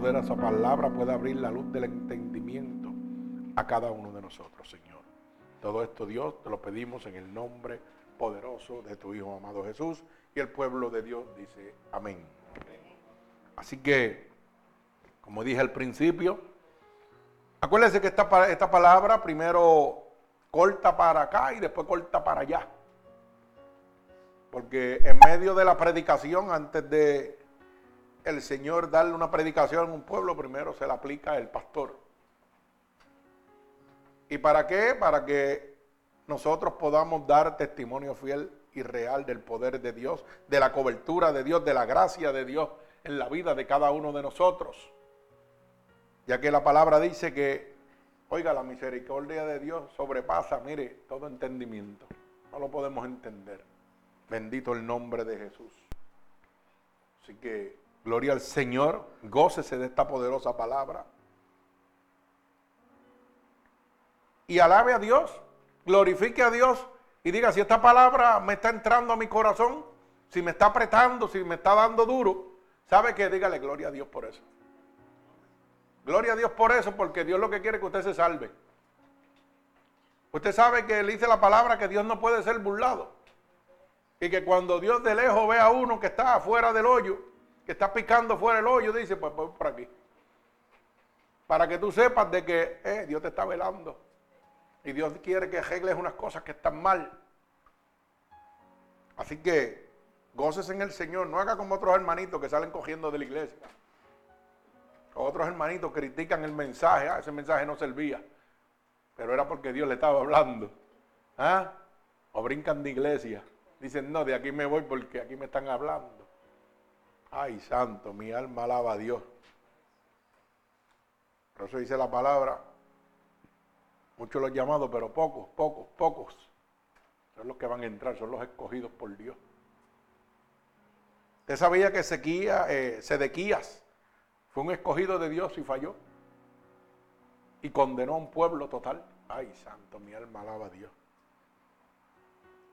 poderosa palabra pueda abrir la luz del entendimiento a cada uno de nosotros, Señor. Todo esto, Dios, te lo pedimos en el nombre poderoso de tu Hijo amado Jesús. Y el pueblo de Dios dice amén. Así que, como dije al principio, acuérdense que esta, esta palabra primero corta para acá y después corta para allá. Porque en medio de la predicación, antes de el Señor darle una predicación a un pueblo, primero se la aplica el pastor. ¿Y para qué? Para que nosotros podamos dar testimonio fiel y real del poder de Dios, de la cobertura de Dios, de la gracia de Dios en la vida de cada uno de nosotros. Ya que la palabra dice que, oiga, la misericordia de Dios sobrepasa, mire, todo entendimiento. No lo podemos entender. Bendito el nombre de Jesús. Así que, gloria al Señor, gócese de esta poderosa palabra. Y alabe a Dios, glorifique a Dios y diga, si esta palabra me está entrando a mi corazón, si me está apretando, si me está dando duro, ¿sabe qué? Dígale gloria a Dios por eso. Gloria a Dios por eso, porque Dios lo que quiere es que usted se salve. Usted sabe que le dice la palabra que Dios no puede ser burlado. Y que cuando Dios de lejos ve a uno que está afuera del hoyo, que está picando fuera del hoyo, dice, pues voy por aquí. Para que tú sepas de que eh, Dios te está velando. Y Dios quiere que arregles unas cosas que están mal. Así que goces en el Señor. No haga como otros hermanitos que salen cogiendo de la iglesia. Otros hermanitos critican el mensaje. Ah, ese mensaje no servía. Pero era porque Dios le estaba hablando. ¿Ah? O brincan de iglesia. Dicen, no, de aquí me voy porque aquí me están hablando. Ay, santo, mi alma alaba a Dios. Por eso dice la palabra, muchos los llamados, pero pocos, pocos, pocos. Son los que van a entrar, son los escogidos por Dios. Usted sabía que Sequía, eh, Sedequías fue un escogido de Dios y falló. Y condenó a un pueblo total. Ay, santo, mi alma alaba a Dios.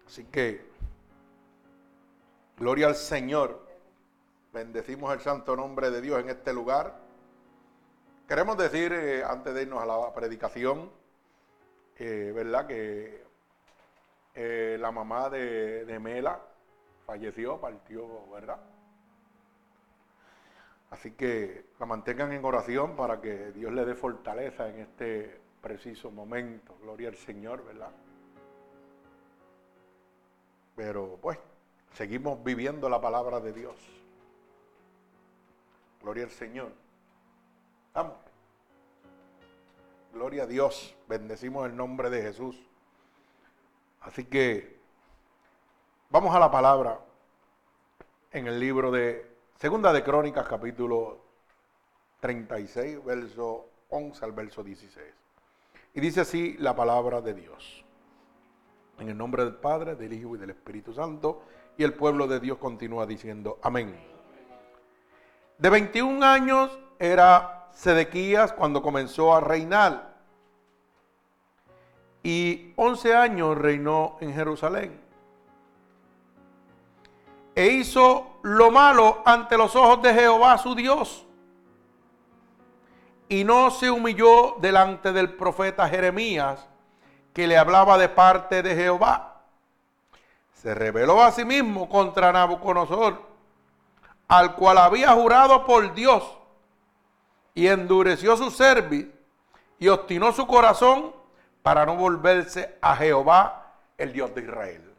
Así que, gloria al Señor. Bendecimos el santo nombre de Dios en este lugar. Queremos decir, eh, antes de irnos a la predicación, eh, ¿verdad? Que eh, la mamá de, de, Mela falleció, partió, ¿verdad? Así que la mantengan en oración para que Dios le dé fortaleza en este preciso momento. Gloria al Señor, ¿verdad? Pero pues, seguimos viviendo la palabra de Dios. Gloria al Señor. Vamos. Gloria a Dios. Bendecimos el nombre de Jesús. Así que vamos a la palabra en el libro de Segunda de Crónicas, capítulo 36, verso 11 al verso 16. Y dice así la palabra de Dios. En el nombre del Padre, del Hijo y del Espíritu Santo. Y el pueblo de Dios continúa diciendo, amén. De 21 años era Sedequías cuando comenzó a reinar. Y 11 años reinó en Jerusalén. E hizo lo malo ante los ojos de Jehová su Dios. Y no se humilló delante del profeta Jeremías, que le hablaba de parte de Jehová. Se rebeló a sí mismo contra Nabucodonosor, al cual había jurado por Dios y endureció su cerviz y obstinó su corazón para no volverse a Jehová, el Dios de Israel.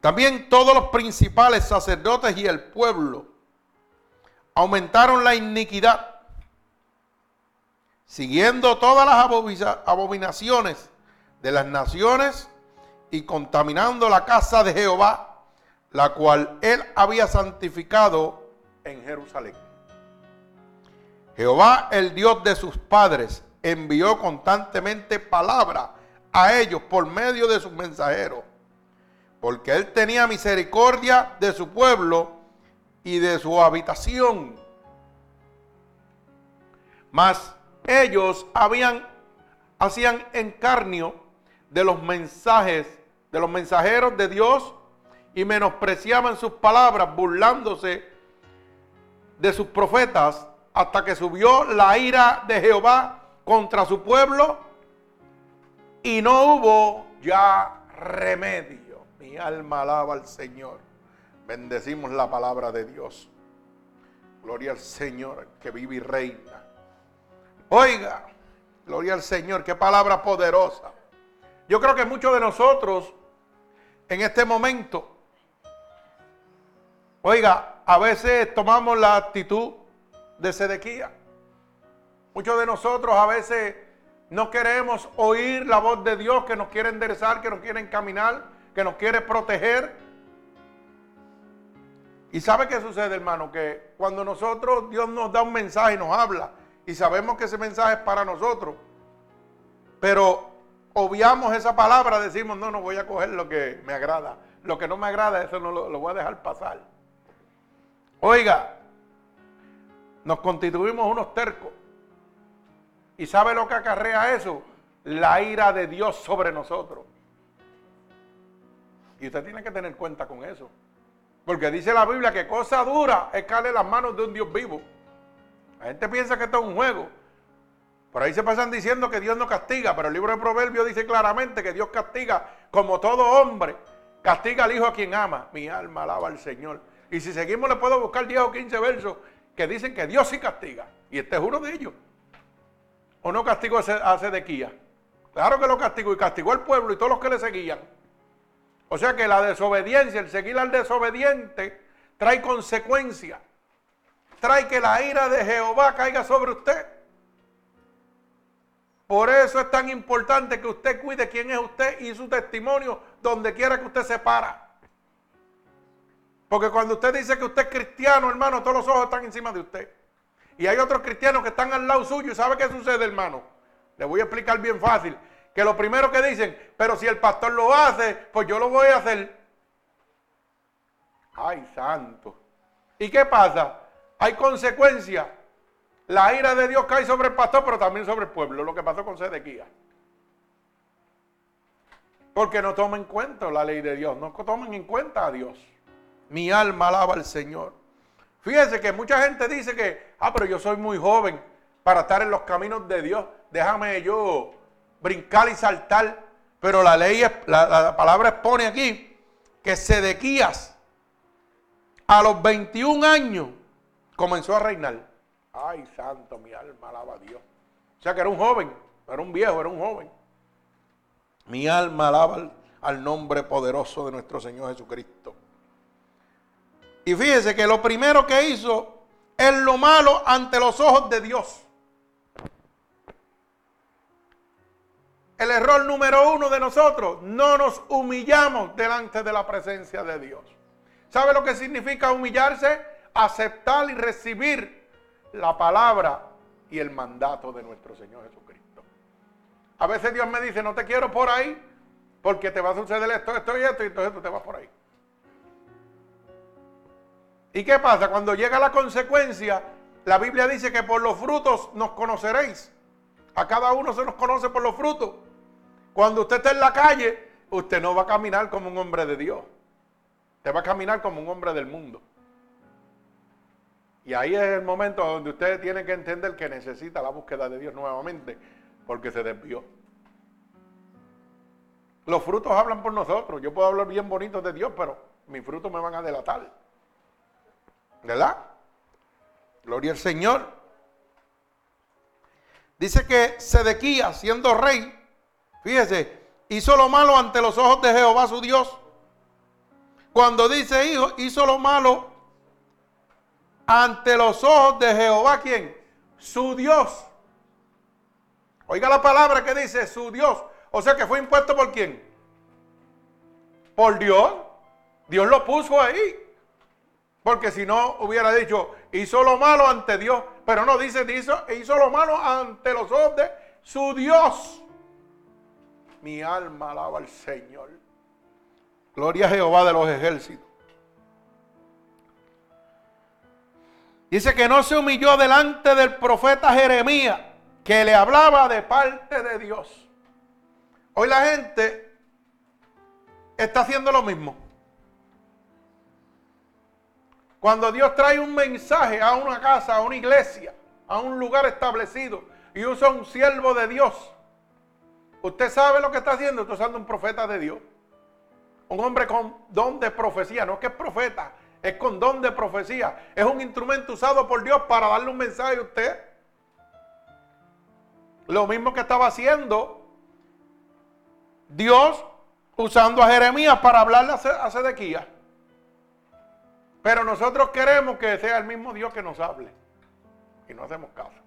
También todos los principales sacerdotes y el pueblo aumentaron la iniquidad, siguiendo todas las abominaciones de las naciones y contaminando la casa de Jehová, la cual él había santificado en Jerusalén. Jehová, el Dios de sus padres, envió constantemente palabra a ellos por medio de sus mensajeros, porque él tenía misericordia de su pueblo y de su habitación. Mas ellos habían hacían encarnio de los mensajes de los mensajeros de Dios y menospreciaban sus palabras burlándose de sus profetas hasta que subió la ira de Jehová contra su pueblo y no hubo ya remedio. Mi alma alaba al Señor. Bendecimos la palabra de Dios. Gloria al Señor que vive y reina. Oiga, gloria al Señor, qué palabra poderosa. Yo creo que muchos de nosotros en este momento, oiga, a veces tomamos la actitud de Sedequía. Muchos de nosotros a veces no queremos oír la voz de Dios que nos quiere enderezar, que nos quiere encaminar, que nos quiere proteger. ¿Y sabe qué sucede, hermano? Que cuando nosotros, Dios nos da un mensaje y nos habla, y sabemos que ese mensaje es para nosotros, pero obviamos esa palabra, decimos, no, no voy a coger lo que me agrada. Lo que no me agrada, eso no lo, lo voy a dejar pasar. Oiga, nos constituimos unos tercos. ¿Y sabe lo que acarrea eso? La ira de Dios sobre nosotros. Y usted tiene que tener cuenta con eso. Porque dice la Biblia que cosa dura es caerle las manos de un Dios vivo. La gente piensa que esto es un juego. Por ahí se pasan diciendo que Dios no castiga, pero el libro de Proverbios dice claramente que Dios castiga como todo hombre. Castiga al hijo a quien ama. Mi alma alaba al Señor. Y si seguimos le puedo buscar 10 o 15 versos que dicen que Dios sí castiga. Y este es uno de ellos. ¿O no castigó a Sedequía? Claro que lo castigó y castigó al pueblo y todos los que le seguían. O sea que la desobediencia, el seguir al desobediente, trae consecuencias. Trae que la ira de Jehová caiga sobre usted. Por eso es tan importante que usted cuide quién es usted y su testimonio donde quiera que usted se para. Porque cuando usted dice que usted es cristiano, hermano, todos los ojos están encima de usted. Y hay otros cristianos que están al lado suyo. ¿Y sabe qué sucede, hermano? Le voy a explicar bien fácil. Que lo primero que dicen, pero si el pastor lo hace, pues yo lo voy a hacer. Ay, santo. ¿Y qué pasa? Hay consecuencias la ira de Dios cae sobre el pastor, pero también sobre el pueblo, lo que pasó con Sedequía. Porque no toman en cuenta la ley de Dios, no toman en cuenta a Dios. Mi alma alaba al Señor. Fíjense que mucha gente dice que, ah, pero yo soy muy joven para estar en los caminos de Dios. Déjame yo brincar y saltar. Pero la ley, la, la palabra expone aquí que Sedequías a los 21 años comenzó a reinar. Ay, santo, mi alma alaba a Dios. O sea que era un joven, era un viejo, era un joven. Mi alma alaba al, nombre poderoso de nuestro Señor Jesucristo. Y fíjese que lo primero que hizo es lo malo ante los ojos de Dios. El error número uno de nosotros, no nos humillamos delante de la presencia de Dios. ¿Sabe lo que significa humillarse? Aceptar y recibir la palabra y el mandato de nuestro Señor Jesucristo. A veces Dios me dice, no te quiero por ahí, porque te va a suceder esto, esto y esto, y entonces tú te vas por ahí. ¿Y qué pasa? Cuando llega la consecuencia, la Biblia dice que por los frutos nos conoceréis. A cada uno se nos conoce por los frutos. Cuando usted está en la calle, usted no va a caminar como un hombre de Dios. Usted va a caminar como un hombre del mundo. Y ahí es el momento donde usted tiene que entender que necesita la búsqueda de Dios nuevamente, porque se desvió. Los frutos hablan por nosotros. Yo puedo hablar bien bonito de Dios, pero mis frutos me van a delatar. ¿Verdad? Gloria al Señor. Dice que Sedequía, siendo rey, fíjese, hizo lo malo ante los ojos de Jehová su Dios. Cuando dice hijo, hizo lo malo ante los ojos de Jehová, ¿quién? Su Dios. Oiga la palabra que dice su Dios. O sea que fue impuesto por quién? Por Dios. Dios lo puso ahí. Porque si no hubiera dicho, hizo lo malo ante Dios. Pero no dice, hizo, hizo lo malo ante los ojos su Dios. Mi alma alaba al Señor. Gloria a Jehová de los ejércitos. Dice que no se humilló delante del profeta Jeremías, que le hablaba de parte de Dios. Hoy la gente está haciendo lo mismo. Cuando Dios trae un mensaje a una casa, a una iglesia, a un lugar establecido y usa un siervo de Dios, usted sabe lo que está haciendo, está usando un profeta de Dios. Un hombre con don de profecía, no es que es profeta, es con don de profecía. Es un instrumento usado por Dios para darle un mensaje a usted. Lo mismo que estaba haciendo Dios usando a Jeremías para hablarle a Sedequías. Pero nosotros queremos que sea el mismo Dios que nos hable. Y no hacemos caso.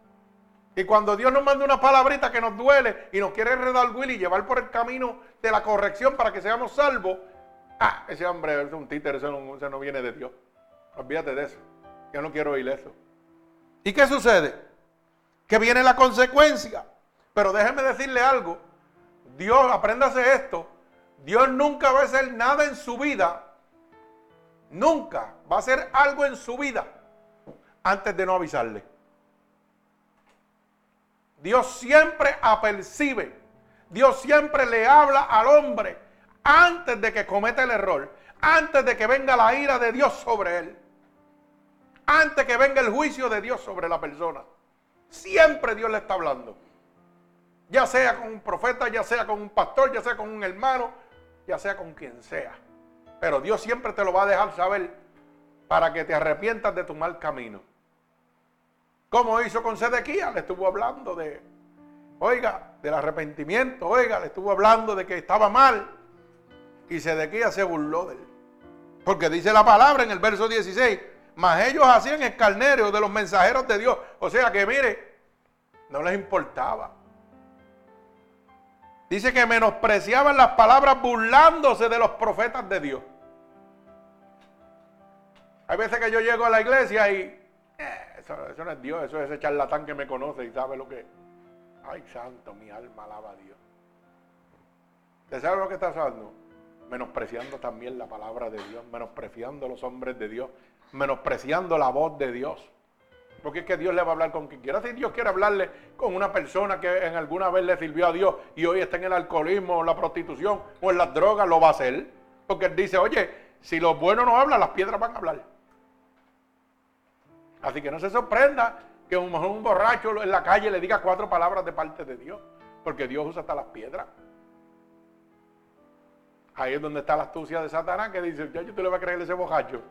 Y cuando Dios nos manda una palabrita que nos duele y nos quiere redalguir y llevar por el camino de la corrección para que seamos salvos, ah, ese hombre es un títere, ese no, no viene de Dios. Olvídate de eso. Yo no quiero oír eso. ¿Y qué sucede? Que viene la consecuencia. Pero déjeme decirle algo. Dios, apréndase esto. Dios nunca va a hacer nada en su vida nunca va a hacer algo en su vida antes de no avisarle. Dios siempre apercibe, Dios siempre le habla al hombre antes de que cometa el error, antes de que venga la ira de Dios sobre él, antes que venga el juicio de Dios sobre la persona. Siempre Dios le está hablando. Ya sea con un profeta, ya sea con un pastor, ya sea con un hermano, ya sea con quien sea. Pero Dios siempre te lo va a dejar saber para que te arrepientas de tu mal camino. Como hizo con Sedequía, le estuvo hablando de, oiga, del arrepentimiento, oiga, le estuvo hablando de que estaba mal. Y Sedequía se burló de él. Porque dice la palabra en el verso 16, mas ellos hacían escarnero de los mensajeros de Dios. O sea que mire, no les importaba. Dice que menospreciaban las palabras burlándose de los profetas de Dios. Hay veces que yo llego a la iglesia y eh, eso, no es Dios, eso es ese charlatán que me conoce y sabe lo que. Ay, santo, mi alma alaba a Dios. ¿Usted sabe lo que está haciendo? Menospreciando también la palabra de Dios, menospreciando los hombres de Dios, menospreciando la voz de Dios. Porque es que Dios le va a hablar con quien quiera. Si Dios quiere hablarle con una persona que en alguna vez le sirvió a Dios y hoy está en el alcoholismo, la prostitución o en las drogas, lo va a hacer. Porque él dice, oye, si los buenos no hablan, las piedras van a hablar. Así que no se sorprenda que un, un borracho en la calle le diga cuatro palabras de parte de Dios, porque Dios usa hasta las piedras. Ahí es donde está la astucia de Satanás que dice, ya yo te le voy a creer ese borracho.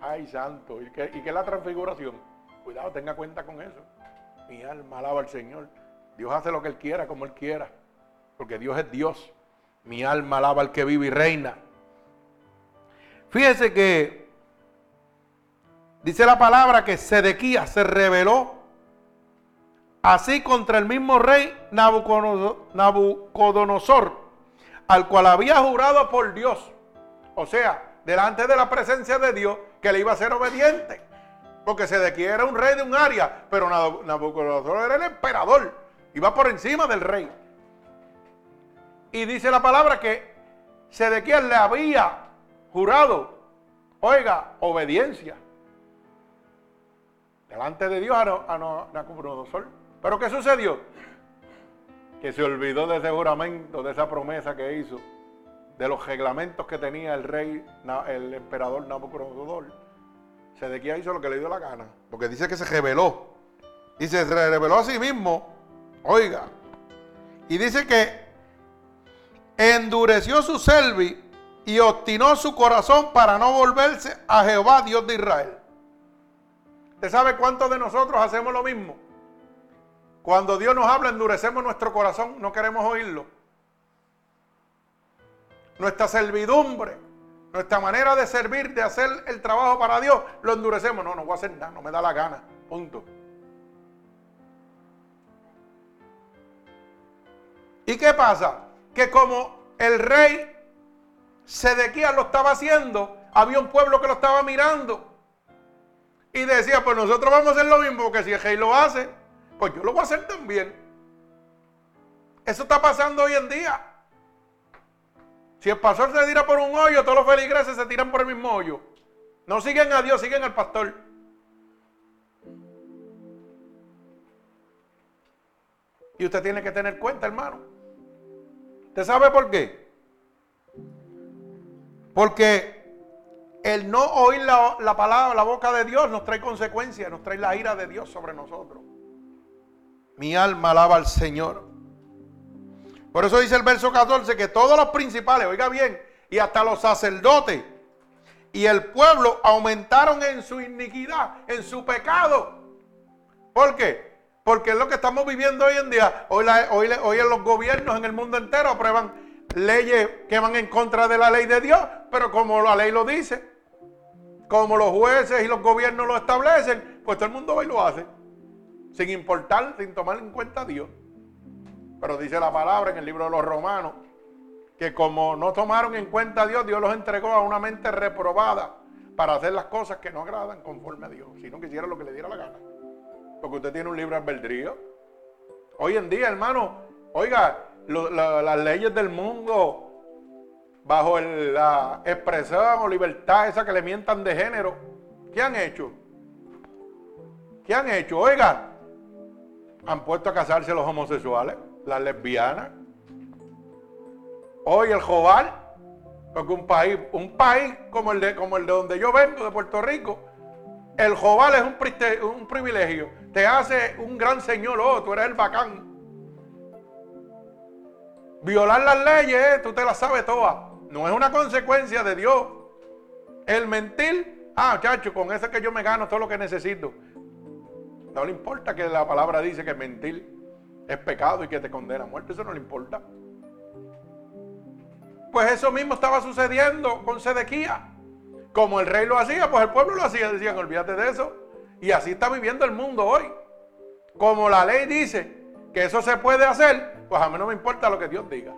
Ay, santo, ¿y qué, ¿y es la transfiguración? Cuidado, tenga cuenta con eso. Mi alma alaba al Señor. Dios hace lo que Él quiera, como Él quiera, porque Dios es Dios. Mi alma alaba al que vive y reina. Fíjese que Dice la palabra que Sedequía se rebeló así contra el mismo rey Nabucodonosor, al cual había jurado por Dios. O sea, delante de la presencia de Dios, que le iba a ser obediente. Porque Sedequía era un rey de un área, pero Nabucodonosor era el emperador. Iba por encima del rey. Y dice la palabra que Sedequía le había jurado, oiga, obediencia delante de Dios a, Nabucodonosor. Pero ¿qué sucedió? Que se olvidó de ese juramento, de esa promesa que hizo, de los reglamentos que tenía el rey, el emperador Nabucodonosor. Sedequía hizo lo que le dio la gana, porque dice que se rebeló. Y se reveló a sí mismo, oiga, y dice que endureció su selvi y obstinó su corazón para no volverse a Jehová, Dios de Israel. ¿Usted sabe cuántos de nosotros hacemos lo mismo? Cuando Dios nos habla, endurecemos nuestro corazón, no queremos oírlo. Nuestra servidumbre, nuestra manera de servir, de hacer el trabajo para Dios, lo endurecemos. No, no voy a hacer nada, no me da la gana. Punto. ¿Y qué pasa? Que como el rey Sedequías lo estaba haciendo, había un pueblo que lo estaba mirando. Y decía, pues nosotros vamos a hacer lo mismo, porque si el rey lo hace, pues yo lo voy a hacer también. Eso está pasando hoy en día. Si el pastor se tira por un hoyo, todos los feligreses se tiran por el mismo hoyo. No siguen a Dios, siguen al pastor. Y usted tiene que tener cuenta, hermano. ¿Usted sabe por qué? Porque el no oír la, la, palabra, la boca de Dios nos trae consecuencias, nos trae la ira de Dios sobre nosotros. Mi alma alaba al Señor. Por eso dice el verso 14 que todos los principales, oiga bien, y hasta los sacerdotes y el pueblo aumentaron en su iniquidad, en su pecado. ¿Por qué? Porque es lo que estamos viviendo hoy en día. Hoy, hoy, hoy los gobiernos en el mundo entero aprueban leyes que van en contra de la ley de Dios, pero como la ley lo dice, como los jueces y los gobiernos lo establecen, pues todo el mundo hoy lo hace. Sin importar, sin tomar en cuenta a Dios. Pero dice la palabra en el libro de los romanos, que como no tomaron en cuenta a Dios, Dios los entregó a una mente reprobada para hacer las cosas que no agradan conforme a Dios, sino que hiciera lo que le diera la gana. Porque usted tiene un libre albedrío. Hoy en día, hermano, oiga, las leyes del mundo bajo la expresión o libertad esa que le mientan de género, ¿qué han hecho? ¿Qué han hecho? Oiga, han puesto a casarse los homosexuales, las lesbianas. Hoy el Jobal, porque un país, un país como el de, como el de donde yo vengo, de Puerto Rico, el Jobal es un, un privilegio. Te hace un gran señor, oh, tú eres el bacán. Violar las leyes, eh, tú te las sabes todas. No es una consecuencia de Dios. El mentir, ah, chacho, con eso que yo me gano todo lo que necesito. No le importa que la palabra dice que mentir es pecado y que te condena a muerte. Eso no le importa. Pues eso mismo estaba sucediendo con Sedequía. Como el rey lo hacía, pues el pueblo lo hacía. Decían, olvídate de eso. Y así está viviendo el mundo hoy. Como la ley dice que eso se puede hacer, pues a mí no me importa lo que Dios diga.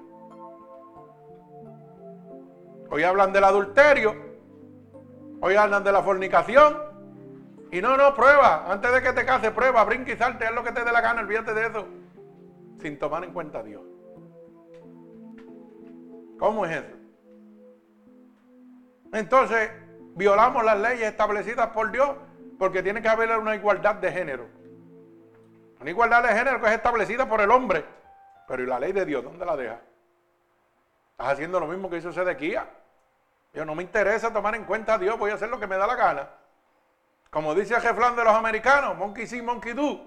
Hoy hablan del adulterio. Hoy hablan de la fornicación. Y no, no, prueba. Antes de que te cases, prueba, brinca y salte, haz lo que te dé la gana, olvídate de eso. Sin tomar en cuenta a Dios. ¿Cómo es eso? Entonces, violamos las leyes establecidas por Dios porque tiene que haber una igualdad de género. Una igualdad de género que es establecida por el hombre. Pero ¿y la ley de Dios? ¿Dónde la deja? Estás haciendo lo mismo que hizo Sedequía. Yo no me interesa tomar en cuenta a Dios, voy a hacer lo que me da la gana. Como dice el jeflán de los americanos, monkey see, monkey do.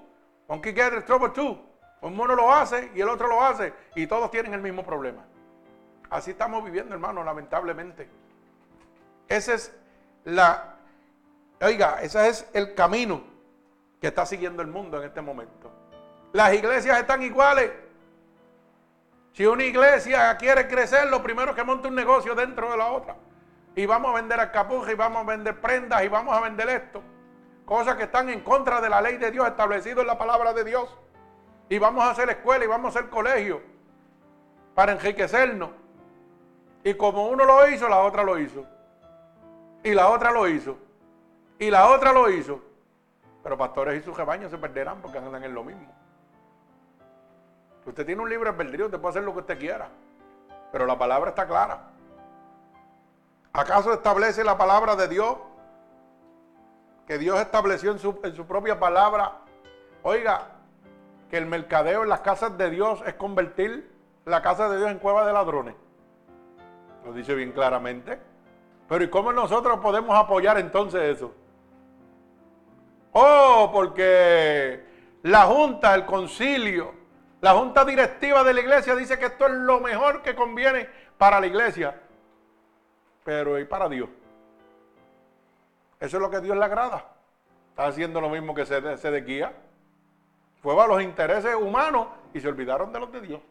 Monkey get trouble too. Un mono lo hace y el otro lo hace y todos tienen el mismo problema. Así estamos viviendo, hermano, lamentablemente. Ese es la, oiga, ese es el camino que está siguiendo el mundo en este momento. Las iglesias están iguales. Si una iglesia quiere crecer, lo primero es que monte un negocio dentro de la otra. Y vamos a vender alcapuja y vamos a vender prendas y vamos a vender esto. Cosas que están en contra de la ley de Dios establecido en la palabra de Dios. Y vamos a hacer escuela y vamos a hacer colegio para enriquecernos. Y como uno lo hizo, la otra lo hizo. Y la otra lo hizo. Y la otra lo hizo. Pero pastores y sus rebaños se perderán porque andan en lo mismo. Usted tiene un libre albedrío, usted puede hacer lo que usted quiera. Pero la palabra está clara. ¿Acaso establece la palabra de Dios? Que Dios estableció en su, en su propia palabra. Oiga, que el mercadeo en las casas de Dios es convertir la casa de Dios en cueva de ladrones. Lo dice bien claramente. Pero ¿y cómo nosotros podemos apoyar entonces eso? Oh, porque la junta, el concilio, la junta directiva de la iglesia dice que esto es lo mejor que conviene para la iglesia. Pero ¿y para Dios? Eso es lo que Dios le agrada. Está haciendo lo mismo que Sedequía. Fue a los intereses humanos y se olvidaron de los de Dios.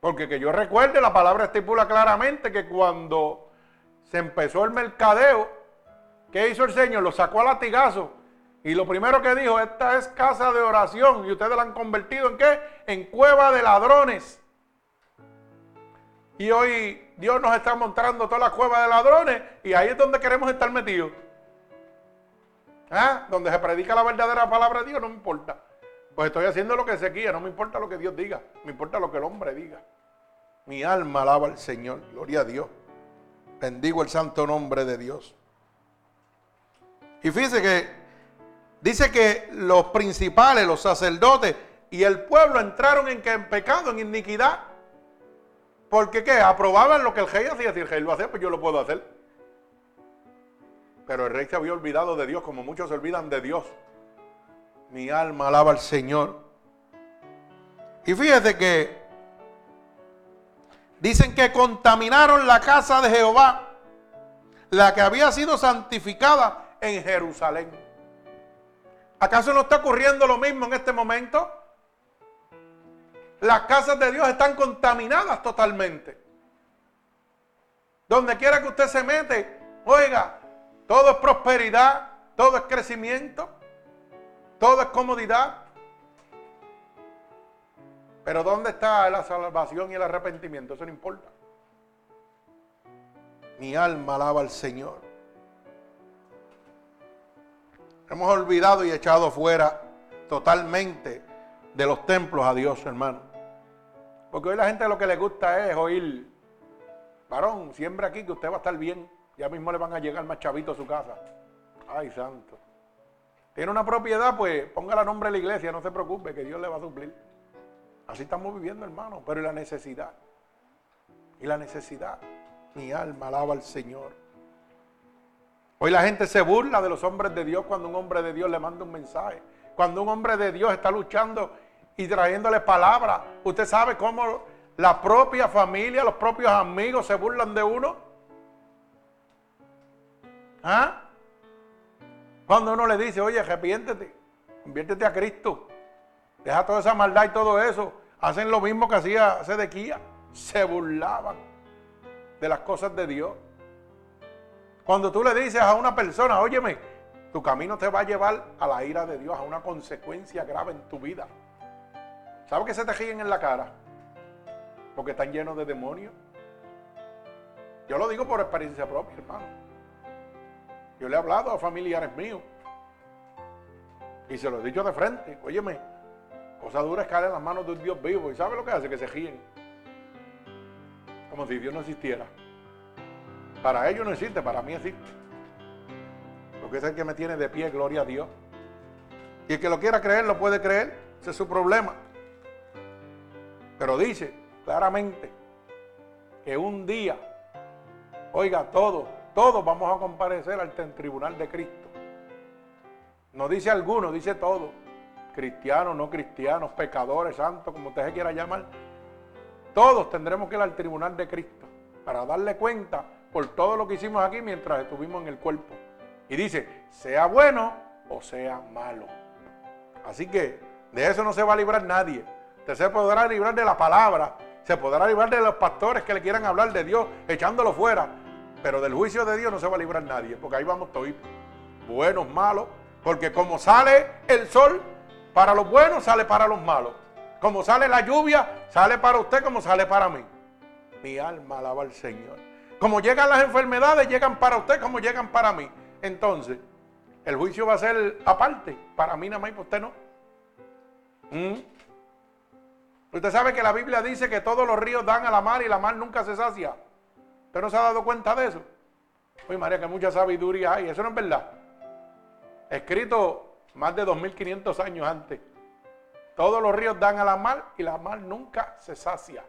Porque que yo recuerde, la palabra estipula claramente que cuando se empezó el mercadeo, ¿qué hizo el Señor? Lo sacó a latigazo. Y lo primero que dijo, esta es casa de oración. Y ustedes la han convertido en qué? En cueva de ladrones. Y hoy Dios nos está mostrando toda la cueva de ladrones. Y ahí es donde queremos estar metidos. ¿Ah? Donde se predica la verdadera palabra de Dios, no me importa. Pues estoy haciendo lo que se quiera, no me importa lo que Dios diga, me importa lo que el hombre diga. Mi alma alaba al Señor, gloria a Dios. Bendigo el santo nombre de Dios. Y fíjese que dice que los principales, los sacerdotes y el pueblo entraron en, en pecado, en iniquidad. Porque qué? Aprobaban lo que el rey hacía. Si el rey lo hacía, pues yo lo puedo hacer. Pero el rey se había olvidado de Dios, como muchos se olvidan de Dios. Mi alma alaba al Señor. Y fíjese que dicen que contaminaron la casa de Jehová, la que había sido santificada en Jerusalén. ¿Acaso no está ocurriendo lo mismo en este momento? Las casas de Dios están contaminadas totalmente. Donde quiera que usted se mete, oiga, todo es prosperidad, todo es crecimiento, todo es comodidad. Pero ¿dónde está la salvación y el arrepentimiento? Eso no importa. Mi alma alaba al Señor. Hemos olvidado y echado fuera totalmente de los templos a Dios, hermano. Porque hoy la gente lo que le gusta es oír, varón, siempre aquí que usted va a estar bien. Ya mismo le van a llegar más chavitos a su casa. Ay, santo. Tiene una propiedad, pues ponga la nombre de la iglesia, no se preocupe, que Dios le va a suplir. Así estamos viviendo, hermano. Pero ¿y la necesidad? ¿Y la necesidad? Mi alma alaba al Señor. Hoy la gente se burla de los hombres de Dios cuando un hombre de Dios le manda un mensaje. Cuando un hombre de Dios está luchando y trayéndole palabra. Usted sabe cómo la propia familia, los propios amigos se burlan de uno. ¿Ah? Cuando uno le dice, oye, arrepiéntete, conviértete a Cristo, deja toda esa maldad y todo eso, hacen lo mismo que hacía Sedequía, se burlaban de las cosas de Dios. Cuando tú le dices a una persona, óyeme, tu camino te va a llevar a la ira de Dios, a una consecuencia grave en tu vida. ¿Sabes que se te ríen en la cara? Porque están llenos de demonios. Yo lo digo por experiencia propia, hermano. Yo le he hablado a familiares míos. Y se lo he dicho de frente. Óyeme, cosa dura es caer en las manos de un Dios vivo. ¿Y sabe lo que hace? Que se ríen. Como si Dios no existiera. Para ellos no existe, para mí existe. Porque es el que me tiene de pie, gloria a Dios. Y el que lo quiera creer, lo puede creer. Ese es su problema. Pero dice claramente que un día, oiga, todo todos vamos a comparecer al tribunal de Cristo. No dice alguno, dice todos. Cristianos, no cristianos, pecadores, santos, como usted se quiera llamar. Todos tendremos que ir al tribunal de Cristo para darle cuenta por todo lo que hicimos aquí mientras estuvimos en el cuerpo. Y dice, sea bueno o sea malo. Así que de eso no se va a librar nadie. Usted se podrá librar de la palabra, se podrá librar de los pastores que le quieran hablar de Dios, echándolo fuera. Pero del juicio de Dios no se va a librar nadie, porque ahí vamos todos, buenos, malos, porque como sale el sol para los buenos, sale para los malos. Como sale la lluvia, sale para usted como sale para mí. Mi alma alaba al Señor. Como llegan las enfermedades, llegan para usted como llegan para mí. Entonces, el juicio va a ser aparte. Para mí nada más y para usted no. ¿Mm? Usted sabe que la Biblia dice que todos los ríos dan a la mar y la mar nunca se sacia. ¿Usted no se ha dado cuenta de eso? Uy, María, que mucha sabiduría hay. Eso no es verdad. Escrito más de 2500 años antes. Todos los ríos dan a la mar y la mar nunca se sacia.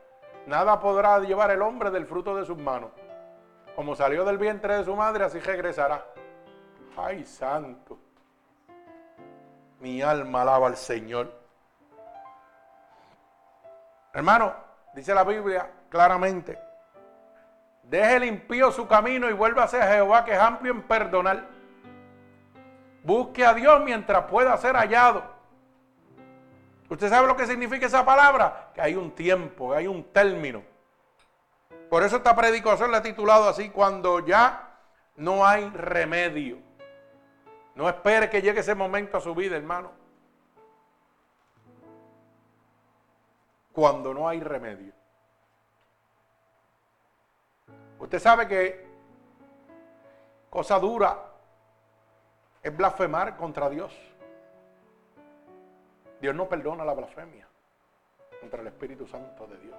Nada podrá llevar el hombre del fruto de sus manos. Como salió del vientre de su madre, así regresará. Ay, santo. Mi alma alaba al Señor. Hermano, dice la Biblia claramente Deje el impío su camino y vuelva a Jehová que es amplio en perdonar. Busque a Dios mientras pueda ser hallado. ¿Usted sabe lo que significa esa palabra? Que hay un tiempo, hay un término. Por eso esta predicación la he titulado así, cuando ya no hay remedio. No espere que llegue ese momento a su vida, hermano. Cuando no hay remedio. Usted sabe que cosa dura es blasfemar contra Dios. Dios no perdona la blasfemia contra el Espíritu Santo de Dios.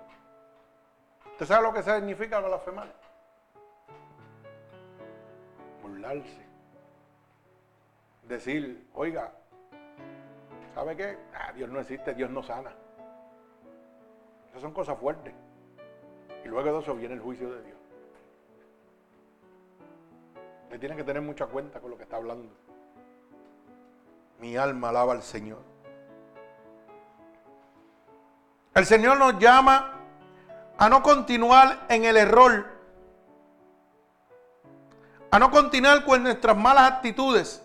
¿Usted sabe lo que significa blasfemar? Burlarse. Decir, oiga, ¿sabe qué? Ah, Dios no existe, Dios no sana. Esas son cosas fuertes. Y luego de eso viene el juicio de Dios. Le tiene que tener mucha cuenta con lo que está hablando. Mi alma alaba al Señor. El Señor nos llama a no continuar en el error, a no continuar con nuestras malas actitudes.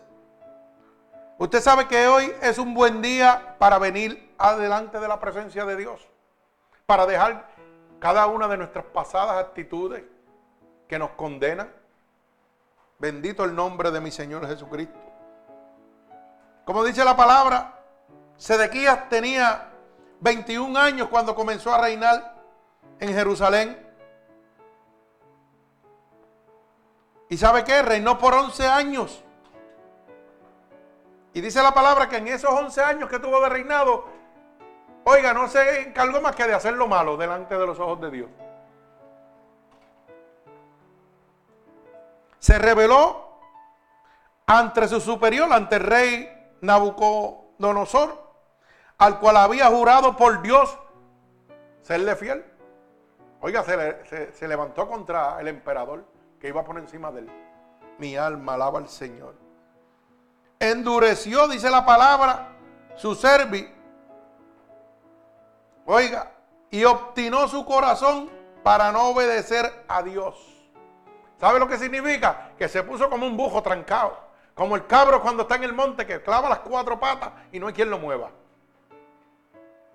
Usted sabe que hoy es un buen día para venir adelante de la presencia de Dios, para dejar cada una de nuestras pasadas actitudes que nos condenan. Bendito el nombre de mi Señor Jesucristo. Como dice la palabra, Sedequías tenía 21 años cuando comenzó a reinar en Jerusalén. ¿Y sabe qué? Reinó por 11 años. Y dice la palabra que en esos 11 años que tuvo de reinado, oiga, no se encargó más que de hacer lo malo delante de los ojos de Dios. Se reveló ante su superior, ante el rey Nabucodonosor, al cual había jurado por Dios serle fiel. Oiga, se, levantó contra el emperador que iba por encima de él. Mi alma alaba al Señor. Endureció, dice la palabra, su servi. Oiga, y obstinó su corazón para no obedecer a Dios. ¿Sabe lo que significa? Que se puso como un bujo trancado. Como el cabro cuando está en el monte que clava las cuatro patas y no hay quien lo mueva.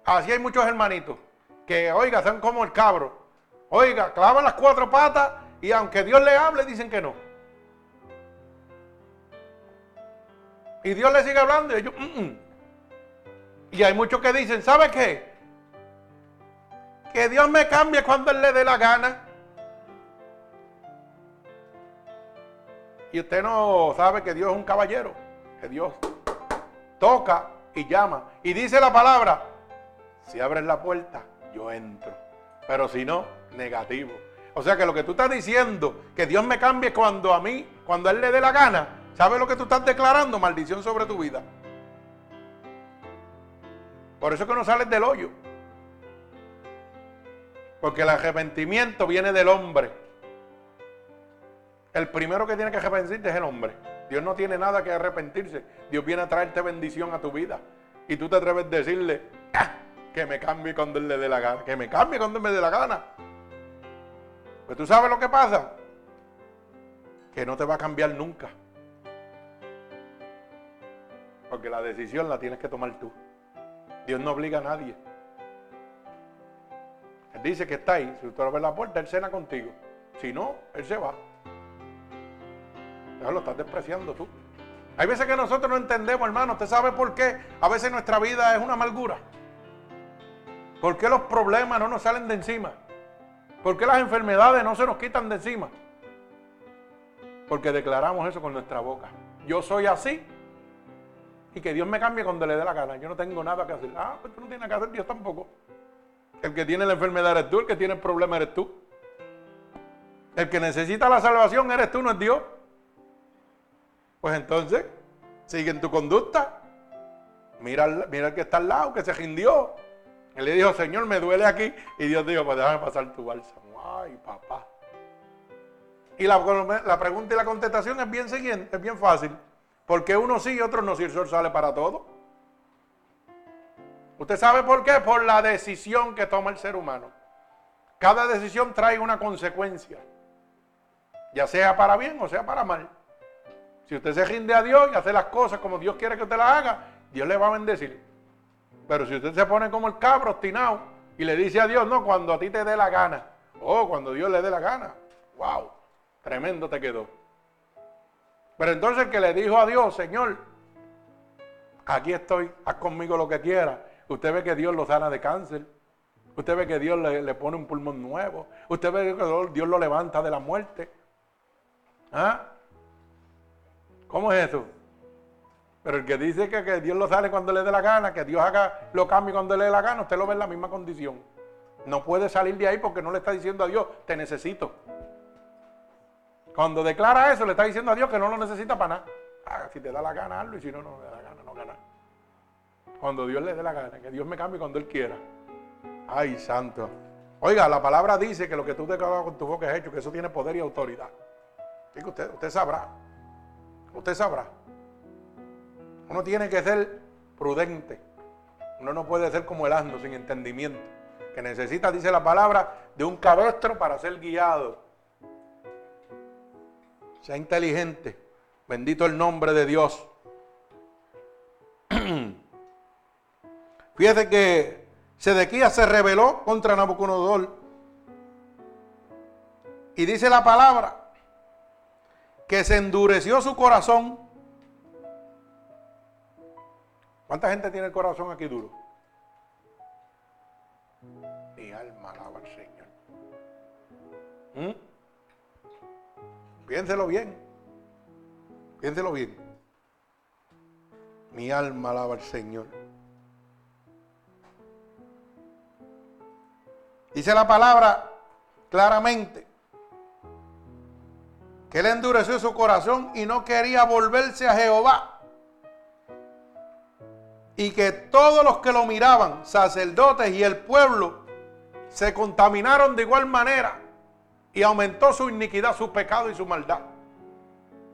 Así hay muchos hermanitos que, oiga, son como el cabro Oiga, clavan las cuatro patas y aunque Dios le hable, dicen que no. Y Dios le sigue hablando y ellos, mm, mm". Y hay muchos que dicen, ¿sabe qué? Que Dios me cambie cuando Él le dé la gana. Y usted no sabe que Dios es un caballero, que Dios toca y llama. Y dice la palabra, si abres la puerta, yo entro. Pero si no, negativo. O sea que lo que tú estás diciendo, que Dios me cambie cuando a mí, cuando Él le dé la gana, ¿sabes lo que tú estás declarando? Maldición sobre tu vida. Por eso que no sales del hoyo. Porque el arrepentimiento viene del hombre. El primero que tiene que arrepentirte es el hombre. Dios no tiene nada que arrepentirse. Dios viene a traerte bendición a tu vida. Y tú te atreves a decirle, ah, que me cambie cuando Él le dé la gana. Que me cambie cuando Él me dé la gana. Pues tú sabes lo que pasa. Que no te va a cambiar nunca. Porque la decisión la tienes que tomar tú. Dios no obliga a nadie. Dice que está ahí. Si usted abre la puerta, Él cena contigo. Si no, Él se va. Entonces lo estás despreciando tú. Hay veces que nosotros no entendemos, hermano. ¿Usted sabe por qué? A veces nuestra vida es una amargura. ¿Por qué los problemas no nos salen de encima? ¿Por qué las enfermedades no se nos quitan de encima? Porque declaramos eso con nuestra boca. Yo soy así y que Dios me cambie cuando le dé la gana. Yo no tengo nada que hacer. Ah, pues tú no tienes que hacer, Dios tampoco. El que tiene la enfermedad eres tú, el que tiene el problema eres tú. El que necesita la salvación eres tú, no es Dios. Pues entonces, sigue en tu conducta. Mira, mira el que está al lado, que se rindió. Él le dijo, Señor, me duele aquí. Y Dios dijo, pues déjame pasar tu bálsamo. Ay, papá. Y la, pregunta y la contestación es bien es bien fácil. Porque uno sí y otro no, si el sol sale para todo. ¿Usted sabe por qué? Por la decisión que toma el ser humano. Cada decisión trae una consecuencia. Ya sea para bien o sea para mal. Si usted se rinde a Dios y hace las cosas como Dios quiere que usted las haga, Dios le va a bendecir. Pero si usted se pone como el cabro obstinado y le dice a Dios, no, cuando a ti te dé la gana, oh, cuando Dios le dé la gana, wow, tremendo te quedó. Pero entonces el que le dijo a Dios, Señor, aquí estoy, haz conmigo lo que quiera. Usted ve que Dios lo sana de cáncer. Usted ve que Dios le, pone un pulmón nuevo. Usted ve que Dios lo levanta de la muerte. ¿Ah? ¿Cómo es eso? Pero el que dice que, Dios lo sale cuando le dé la gana, que Dios haga lo cambie cuando le dé la gana, usted lo ve en la misma condición. No puede salir de ahí porque no le está diciendo a Dios, te necesito. Cuando declara eso, le está diciendo a Dios que no lo necesita para nada. Ah, si te da la gana, hazlo y si no, no le da la gana, no gana. Cuando Dios le dé la gana, que Dios me cambie cuando Él quiera. Ay, santo. Oiga, la palabra dice que lo que tú declaras con tu boca es hecho, que eso tiene poder y autoridad. Usted, usted sabrá. Usted sabrá. Uno tiene que ser prudente. Uno no puede ser como el asno sin entendimiento. Que necesita, dice la palabra, de un cabestro para ser guiado. Sea inteligente. Bendito el nombre de Dios. Fíjese que Sedequías se rebeló contra Nabucodonosor. Y dice la palabra que se endureció su corazón. ¿Cuánta gente tiene el corazón aquí duro? Mi alma alaba al Señor. ¿Mm? Piénselo bien. Piénselo bien. Mi alma alaba al Señor. Dice la palabra claramente que él endureció su corazón y no quería volverse a Jehová. Y que todos los que lo miraban, sacerdotes y el pueblo, se contaminaron de igual manera y aumentó su iniquidad, su pecado y su maldad.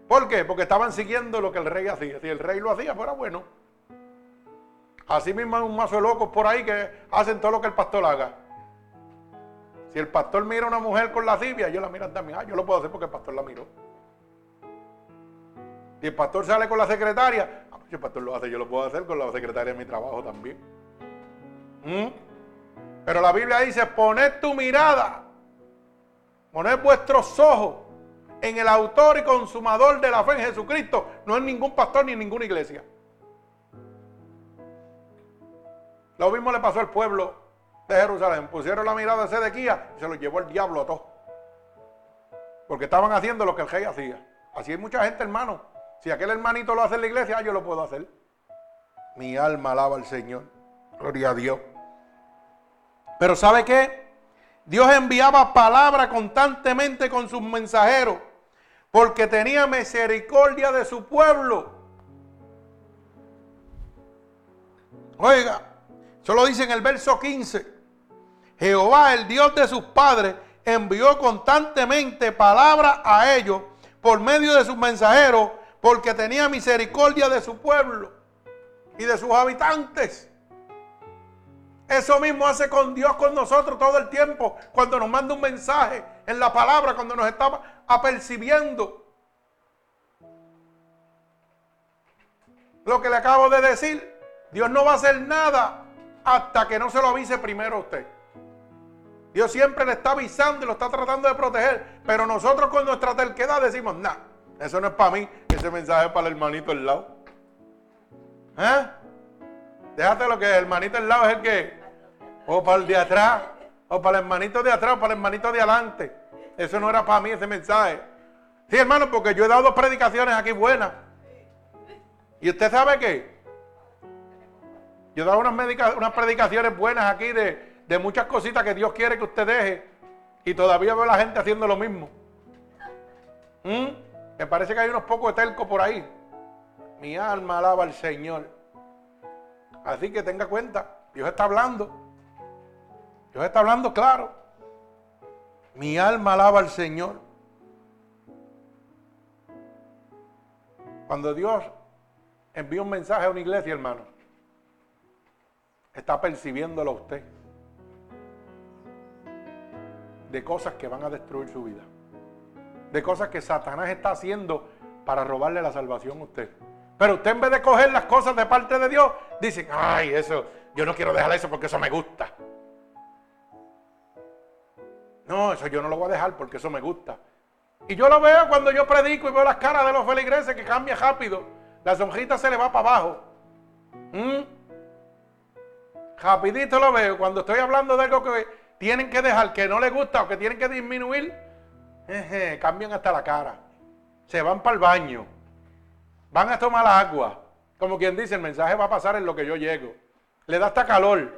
¿Por qué? Porque estaban siguiendo lo que el rey hacía. Si el rey lo hacía, fuera bueno. Así mismo hay un mazo de locos por ahí que hacen todo lo que el pastor haga. Si el pastor mira a una mujer con lascivia, yo la miro también. Ah, yo lo puedo hacer porque el pastor la miró. Si el pastor sale con la secretaria, ah, pues el pastor lo hace, yo lo puedo hacer con la secretaria de mi trabajo también. ¿Mm? Pero la Biblia dice, poned tu mirada, poned vuestros ojos en el autor y consumador de la fe en Jesucristo, no en ningún pastor ni en ninguna iglesia. Lo mismo le pasó al pueblo de Jerusalén. Pusieron la mirada de Sedequía y se lo llevó el diablo a todos. Porque estaban haciendo lo que el rey hacía. Así hay mucha gente, hermano. Si aquel hermanito lo hace en la iglesia, yo lo puedo hacer. Mi alma alaba al Señor. Gloria a Dios. Pero ¿sabe qué? Dios enviaba palabra constantemente con sus mensajeros porque tenía misericordia de su pueblo. Oiga, solo dice en el verso 15, Jehová, el Dios de sus padres, envió constantemente palabra a ellos por medio de sus mensajeros, porque tenía misericordia de su pueblo y de sus habitantes. Eso mismo hace con Dios con nosotros todo el tiempo, cuando nos manda un mensaje en la palabra, cuando nos está apercibiendo. Lo que le acabo de decir, Dios no va a hacer nada hasta que no se lo avise primero a usted. Dios siempre le está avisando y lo está tratando de proteger. Pero nosotros con nuestra terquedad decimos, nah, eso no es para mí, ese mensaje es para el hermanito al lado. ¿Eh? Déjate lo que el hermanito al lado es el que, o para el de atrás, o para el hermanito de atrás, o para el hermanito de adelante. Eso no era para mí ese mensaje. Sí, hermano, porque yo he dado dos predicaciones aquí buenas. ¿Y usted sabe qué? Yo he dado unas, unas predicaciones buenas aquí de, de muchas cositas que Dios quiere que usted deje y todavía veo a la gente haciendo lo mismo. ¿Mm? Me parece que hay unos pocos telco por ahí. Mi alma alaba al Señor. Así que tenga cuenta, Dios está hablando. Dios está hablando claro. Mi alma alaba al Señor. Cuando Dios envía un mensaje a una iglesia, hermano, está percibiéndolo usted de cosas que van a destruir su vida. De cosas que Satanás está haciendo para robarle la salvación a usted. Pero usted en vez de coger las cosas de parte de Dios, dice, ay, eso, yo no quiero dejar eso porque eso me gusta. No, eso yo no lo voy a dejar porque eso me gusta. Y yo lo veo cuando yo predico y veo las caras de los feligreses que cambia rápido. La sonjita se le va para abajo. ¿Mm? Rapidito lo veo. Cuando estoy hablando de algo que tienen que dejar que no les gusta o que tienen que disminuir, cambian hasta la cara. Se van para el baño. Van a tomar agua. Como quien dice, el mensaje va a pasar en lo que yo llego. Le da hasta calor.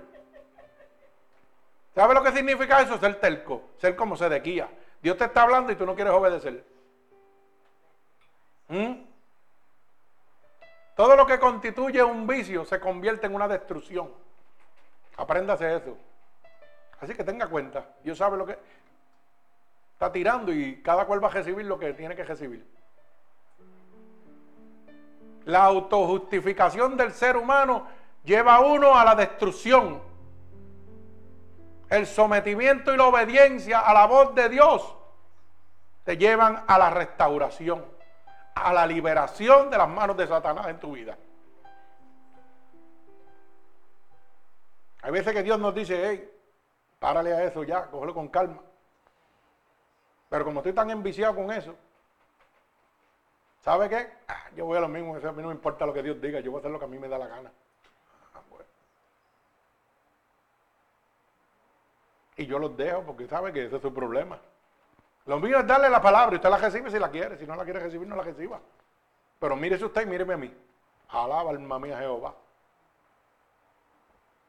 ¿Sabe lo que significa eso? Ser telco, ser como Sedequía. Dios te está hablando y tú no quieres obedecer. ¿Mm? Todo lo que constituye un vicio se convierte en una destrucción. Apréndase eso. Así que tenga cuenta. Dios sabe lo que está tirando y cada cual va a recibir lo que tiene que recibir. La autojustificación del ser humano lleva a uno a la destrucción. El sometimiento y la obediencia a la voz de Dios te llevan a la restauración, a la liberación de las manos de Satanás en tu vida. Hay veces que Dios nos dice, hey, párale a eso ya, cógelo con calma. Pero como estoy tan enviciado con eso, ¿sabe qué? Ah, yo voy a lo mismo, a mí no me importa lo que Dios diga, yo voy a hacer lo que a mí me da la gana. Ah, y yo los dejo porque sabe que ese es su problema. Lo mío es darle la palabra y usted la recibe si la quiere. Si no la quiere recibir, no la reciba. Pero mírese usted y míreme a mí. Alaba alma mía Jehová.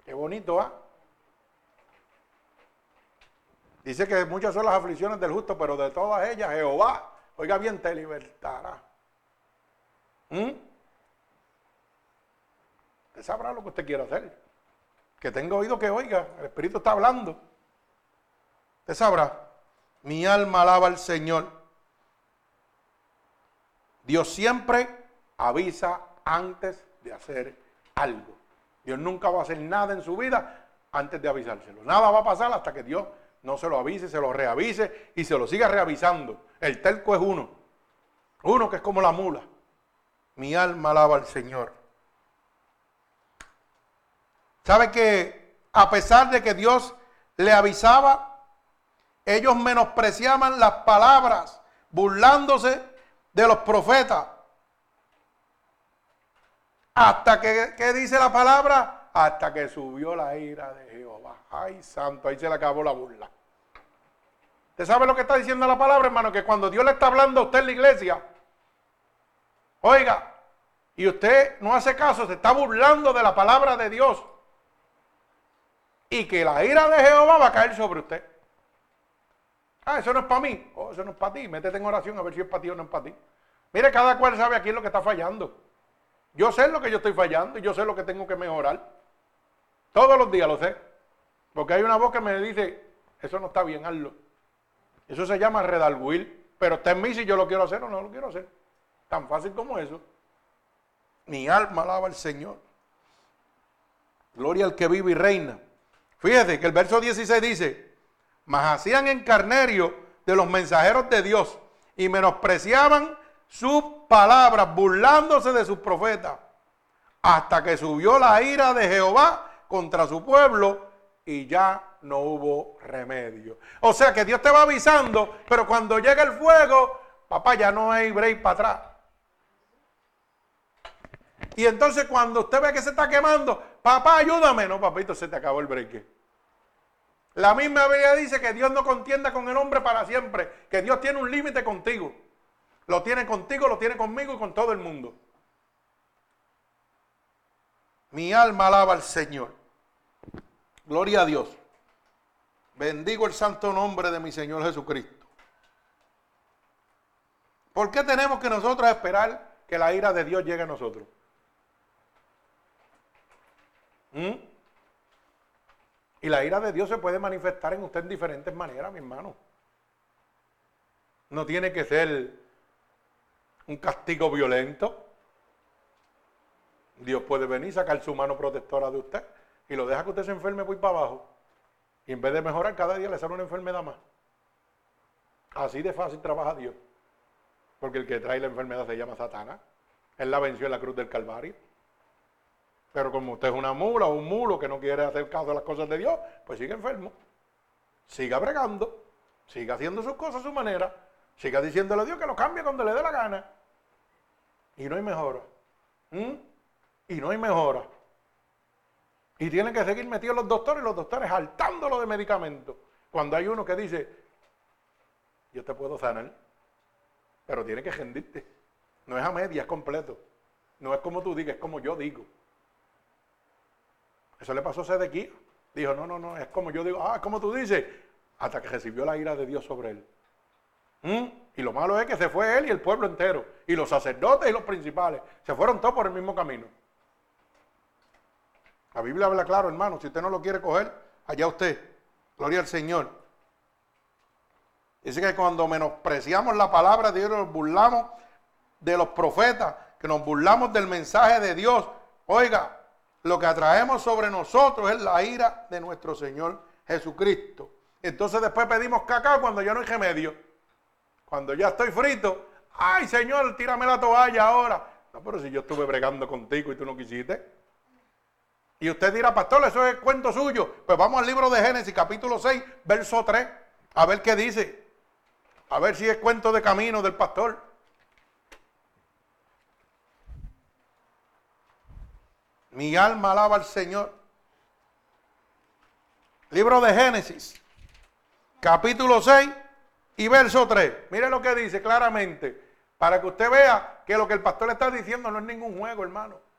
Qué bonito, ¿ah? Dice que muchas son las aflicciones del justo, pero de todas ellas Jehová, oiga bien, te libertará. ¿Mm? Usted sabrá lo que usted quiere hacer. Que tenga oído que oiga, el Espíritu está hablando. Usted sabrá. Mi alma alaba al Señor. Dios siempre avisa antes de hacer algo. Dios nunca va a hacer nada en su vida antes de avisárselo. Nada va a pasar hasta que Dios no se lo avise, se lo reavise y se lo siga reavisando. El telco es uno. Uno que es como la mula. Mi alma alaba al Señor. ¿Sabe que a pesar de que Dios le avisaba, ellos menospreciaban las palabras, burlándose de los profetas? Hasta que, ¿qué dice la palabra? Hasta que subió la ira de Jehová. Ay, santo, ahí se le acabó la burla. ¿Usted sabe lo que está diciendo la palabra, hermano? Que cuando Dios le está hablando a usted en la iglesia, oiga, y usted no hace caso, se está burlando de la palabra de Dios. Y que la ira de Jehová va a caer sobre usted. Ah, eso no es para mí. Oh, eso no es para ti. Métete en oración a ver si es para ti o no es para ti. Mire, cada cual sabe aquí lo que está fallando. Yo sé lo que yo estoy fallando y yo sé lo que tengo que mejorar. Todos los días lo sé. Porque hay una voz que me dice, eso no está bien, hazlo. Eso se llama redalguir. Pero está en mí si yo lo quiero hacer o no lo quiero hacer. Tan fácil como eso. Mi alma alaba al Señor. Gloria al que vive y reina. Fíjese que el verso 16 dice, mas hacían en carnerio de los mensajeros de Dios y menospreciaban sus palabras, burlándose de sus profetas, hasta que subió la ira de Jehová contra su pueblo y ya no hubo remedio. O sea que Dios te va avisando, pero cuando llega el fuego, papá, ya no hay break para atrás. Y entonces cuando usted ve que se está quemando, papá, ayúdame. No, papito, se te acabó el break. La misma Biblia dice que Dios no contienda con el hombre para siempre, que Dios tiene un límite contigo. Lo tiene contigo, lo tiene conmigo y con todo el mundo. Mi alma alaba al Señor. Gloria a Dios. Bendigo el santo nombre de mi Señor Jesucristo. ¿Por qué tenemos que nosotros esperar que la ira de Dios llegue a nosotros? ¿Mm? Y la ira de Dios se puede manifestar en usted en diferentes maneras, mi hermano. No tiene que ser un castigo violento. Dios puede venir y sacar su mano protectora de usted y lo deja que usted se enferme muy para abajo. Y en vez de mejorar, cada día le sale una enfermedad más. Así de fácil trabaja Dios. Porque el que trae la enfermedad se llama Satanás. Él la venció en la cruz del Calvario. Pero como usted es una mula o un mulo que no quiere hacer caso a las cosas de Dios, pues sigue enfermo. Siga bregando. Siga haciendo sus cosas a su manera. Siga diciéndole a Dios que lo cambie cuando le dé la gana. Y no hay mejora. Y no hay mejora. Y tienen que seguir metidos los doctores, los doctores saltándolo de medicamentos. Cuando hay uno que dice, yo te puedo sanar, pero tiene que rendirte. No es a media, es completo. No es como tú digas, es como yo digo. Eso le pasó a Sedequía. Dijo, no, no, no, es como yo digo, ah, es como tú dices, hasta que recibió la ira de Dios sobre él. ¿Mm? Y lo malo es que se fue él y el pueblo entero, y los sacerdotes y los principales, se fueron todos por el mismo camino. La Biblia habla claro, hermano, si usted no lo quiere coger, allá usted. Gloria al Señor. Dice que cuando menospreciamos la palabra de Dios, nos burlamos de los profetas, que nos burlamos del mensaje de Dios. Oiga, lo que atraemos sobre nosotros es la ira de nuestro Señor Jesucristo. Entonces después pedimos cacao cuando ya no hay remedio. Cuando ya estoy frito, ay Señor, tírame la toalla ahora. No, pero si yo estuve bregando contigo y tú no quisiste. Y usted dirá, pastor, eso es cuento suyo. Pues vamos al libro de Génesis, capítulo 6, verso 3, a ver qué dice. A ver si es cuento de camino del pastor. Mi alma alaba al Señor. Libro de Génesis, capítulo 6 y verso 3. Mire lo que dice claramente, para que usted vea que lo que el pastor está diciendo no es ningún juego, hermano.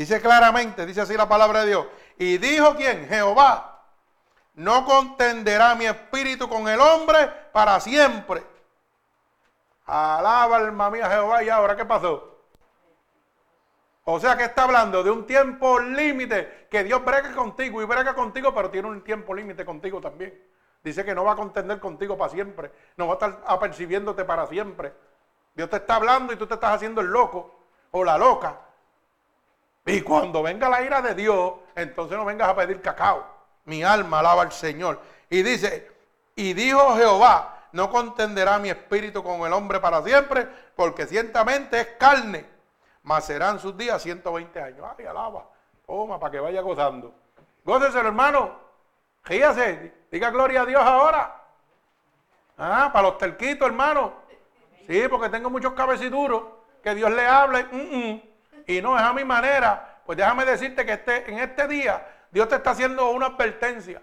Dice claramente, dice así la palabra de Dios. Y dijo quién? Jehová, no contenderá mi espíritu con el hombre para siempre. Alaba alma mía Jehová y ahora, ¿qué pasó? O sea que está hablando de un tiempo límite, que Dios brega contigo y brega contigo, pero tiene un tiempo límite contigo también. Dice que no va a contender contigo para siempre, no va a estar apercibiéndote para siempre. Dios te está hablando y tú te estás haciendo el loco o la loca. Y cuando venga la ira de Dios, entonces no vengas a pedir cacao. Mi alma alaba al Señor. Y dice, y dijo Jehová, no contenderá mi espíritu con el hombre para siempre, porque ciertamente es carne mas serán sus días 120 años. Ay, alaba. Toma, para que vaya gozando. Gócese, hermano. Ríase. Diga gloria a Dios ahora. Ah, para los terquitos, hermano. Sí, porque tengo muchos cabeciduros. Que Dios le hable. Mm, mm. Y no es a mi manera. Pues déjame decirte que este, en este día Dios te está haciendo una advertencia.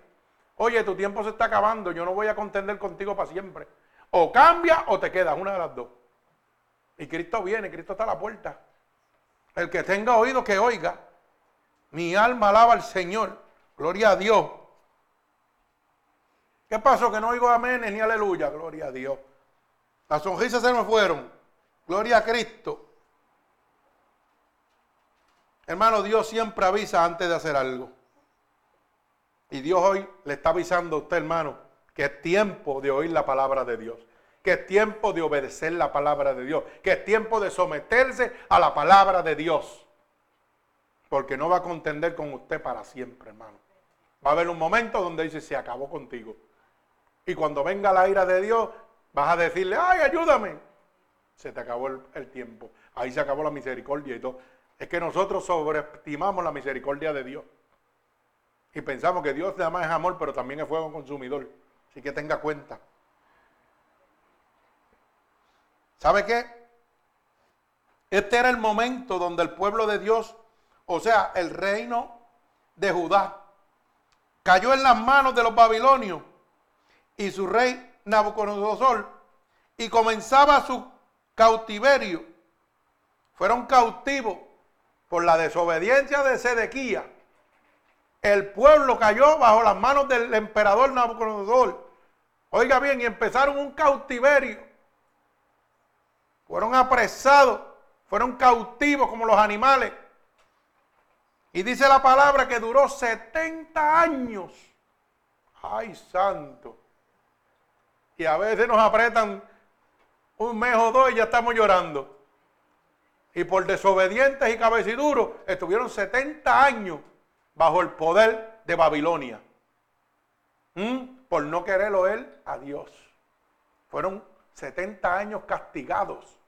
Oye, tu tiempo se está acabando. Yo no voy a contender contigo para siempre. O cambia o te quedas, una de las dos. Y Cristo viene, Cristo está a la puerta. El que tenga oído que oiga. Mi alma alaba al Señor. Gloria a Dios. ¿Qué pasó? Que no oigo amén ni aleluya. Gloria a Dios. Las sonrisas se me fueron. Gloria a Cristo. Hermano, Dios siempre avisa antes de hacer algo. Y Dios hoy le está avisando a usted, hermano, que es tiempo de oír la palabra de Dios que es tiempo de obedecer la palabra de Dios, que es tiempo de someterse a la palabra de Dios. Porque no va a contender con usted para siempre, hermano. Va a haber un momento donde dice, se acabó contigo. Y cuando venga la ira de Dios, vas a decirle, ay, ayúdame. Se te acabó el, tiempo. Ahí se acabó la misericordia y todo. Es que nosotros sobreestimamos la misericordia de Dios. Y pensamos que Dios nada más es amor, pero también es fuego consumidor. Así que tenga cuenta. ¿Sabe qué? Este era el momento donde el pueblo de Dios, o sea, el reino de Judá, cayó en las manos de los babilonios y su rey Nabucodonosor y comenzaba su cautiverio. Fueron cautivos por la desobediencia de Sedequía. El pueblo cayó bajo las manos del emperador Nabucodonosor. Oiga bien, y empezaron un cautiverio fueron apresados, fueron cautivos como los animales. Y dice la palabra que duró 70 años. Ay, santo. Y a veces nos apretan un mes o dos y ya estamos llorando. Y por desobedientes y cabeciduros estuvieron 70 años bajo el poder de Babilonia. ¿Mm? Por no querer oír a Dios. Fueron 70 años castigados.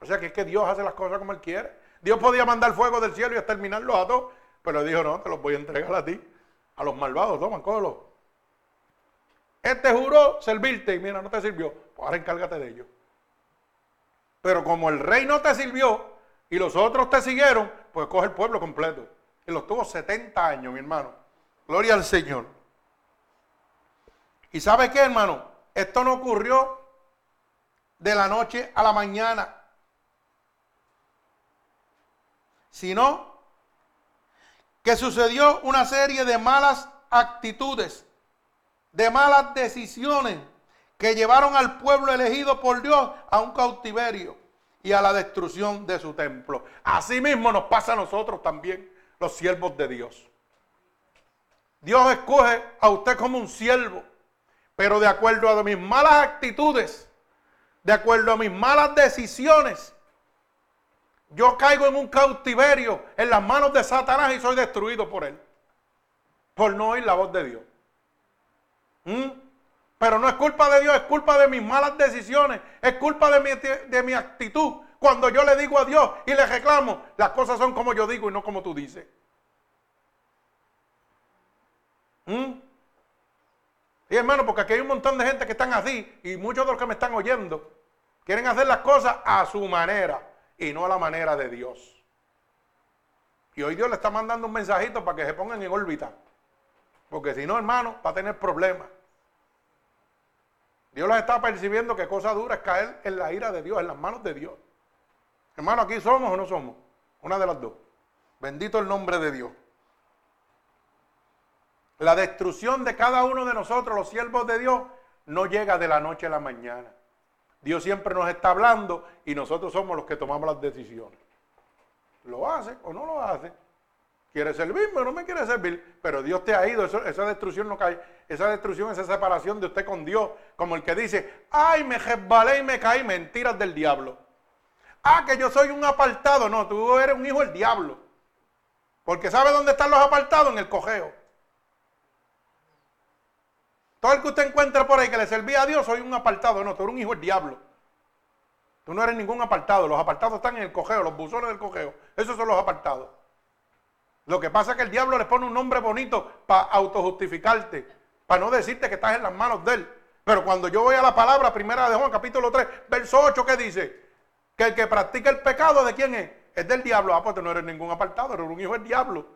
O sea que es que Dios hace las cosas como Él quiere. Dios podía mandar fuego del cielo y exterminarlos a todos, pero dijo, no, te los voy a entregar a ti, a los malvados, toma, cógelo. Este juró servirte y mira, no te sirvió, pues ahora encárgate de ellos. Pero como el rey no te sirvió y los otros te siguieron, pues coge el pueblo completo. Y los tuvo 70 años, mi hermano. Gloria al Señor. ¿Y sabe qué, hermano? Esto no ocurrió de la noche a la mañana sino que sucedió una serie de malas actitudes, de malas decisiones que llevaron al pueblo elegido por Dios a un cautiverio y a la destrucción de su templo. Así mismo nos pasa a nosotros también, los siervos de Dios. Dios escoge a usted como un siervo, pero de acuerdo a mis malas actitudes, de acuerdo a mis malas decisiones, yo caigo en un cautiverio en las manos de Satanás y soy destruido por él, por no oír la voz de Dios. ¿Mm? Pero no es culpa de Dios, es culpa de mis malas decisiones, es culpa de mi, de mi actitud. Cuando yo le digo a Dios y le reclamo, las cosas son como yo digo y no como tú dices. ¿Mm? Y hermano, porque aquí hay un montón de gente que están así y muchos de los que me están oyendo quieren hacer las cosas a su manera y no a la manera de Dios. Y hoy Dios le está mandando un mensajito para que se pongan en órbita. Porque si no, hermano, va a tener problemas. Dios les está percibiendo que cosa dura es caer en la ira de Dios, en las manos de Dios. Hermano, aquí somos o no somos. Una de las dos. Bendito el nombre de Dios. La destrucción de cada uno de nosotros, los siervos de Dios, no llega de la noche a la mañana. Dios siempre nos está hablando y nosotros somos los que tomamos las decisiones. ¿Lo hace o no lo hace? ¿Quiere servirme o no me quiere servir? Pero Dios te ha ido, esa destrucción no cae. Esa destrucción, esa separación de usted con Dios, como el que dice, ay, me resbalé y me caí, mentiras del diablo. Ah, que yo soy un apartado. No, tú eres un hijo del diablo. Porque ¿sabe dónde están los apartados? En el cojeo. Todo el que usted encuentra por ahí que le servía a Dios, soy un apartado. No, tú eres un hijo del diablo. Tú no eres ningún apartado. Los apartados están en el cojeo, los buzones del cojeo. Esos son los apartados. Lo que pasa es que el diablo le pone un nombre bonito para autojustificarte, para no decirte que estás en las manos de él. Pero cuando yo voy a la palabra primera de Juan, capítulo 3, verso 8, ¿qué dice? Que el que practica el pecado, ¿de quién es? Es del diablo. Ah, pues tú no eres ningún apartado, eres un hijo del diablo.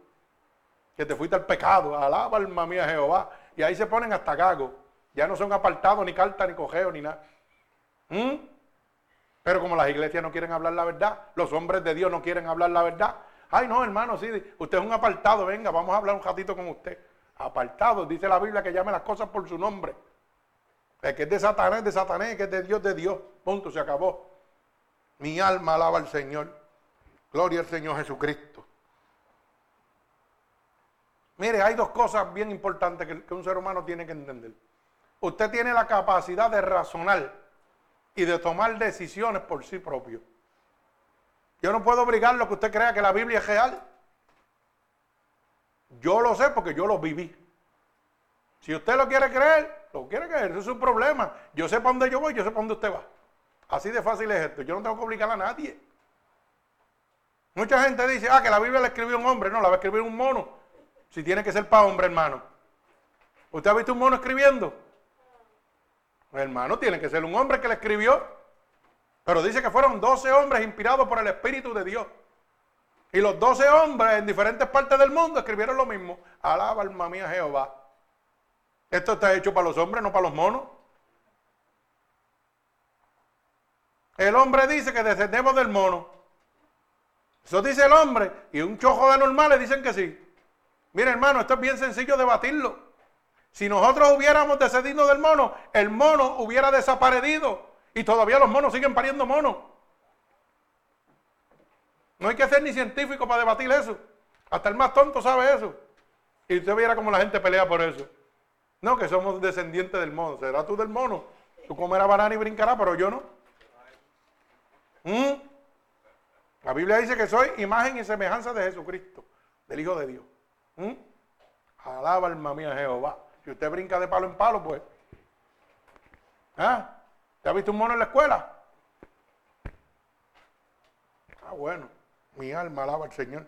Que te fuiste al pecado. Alaba alma mía Jehová. Y ahí se ponen hasta gago. Ya no son apartados, ni carta, ni cogeo, ni nada. ¿Mm? Pero como las iglesias no quieren hablar la verdad, los hombres de Dios no quieren hablar la verdad. Ay, no, hermano, sí, usted es un apartado, venga, vamos a hablar un ratito con usted. Apartado, dice la Biblia que llame las cosas por su nombre. El que es de Satanás, de Satanás, que es de Dios, de Dios. Punto, se acabó. Mi alma alaba al Señor. Gloria al Señor Jesucristo. Mire, hay dos cosas bien importantes que, un ser humano tiene que entender. Usted tiene la capacidad de razonar y de tomar decisiones por sí propio. Yo no puedo obligar lo que usted crea que la Biblia es real. Yo lo sé porque yo lo viví. Si usted lo quiere creer, lo quiere creer, eso es un problema. Yo sé para dónde yo voy, yo sé para dónde usted va. Así de fácil es esto. Yo no tengo que obligar a nadie. Mucha gente dice, ah, que la Biblia la escribió un hombre. No, la va a escribir un mono. Si tiene que ser para hombre, hermano. ¿Usted ha visto un mono escribiendo? Hermano, tiene que ser un hombre que la escribió. Pero dice que fueron 12 hombres inspirados por el Espíritu de Dios. Y los 12 hombres en diferentes partes del mundo escribieron lo mismo. Alaba alma mía Jehová. Esto está hecho para los hombres, no para los monos. El hombre dice que descendemos del mono. Eso dice el hombre. Y un chojo de normales dicen que sí. Mira, hermano, esto es bien sencillo debatirlo. Si nosotros hubiéramos descendido del mono, el mono hubiera desaparecido. Y todavía los monos siguen pariendo monos. No hay que ser ni científico para debatir eso. Hasta el más tonto sabe eso. Y usted viera cómo la gente pelea por eso. No, que somos descendientes del mono. ¿Será tú del mono? Tú comerás banana y brincarás, pero yo no. ¿Mm? La Biblia dice que soy imagen y semejanza de Jesucristo, del Hijo de Dios. ¿Mm? Alaba alma mía Jehová. Si usted brinca de palo en palo, pues. ¿Ah? ¿Te visto un mono en la escuela? Ah, bueno. Mi alma alaba al Señor.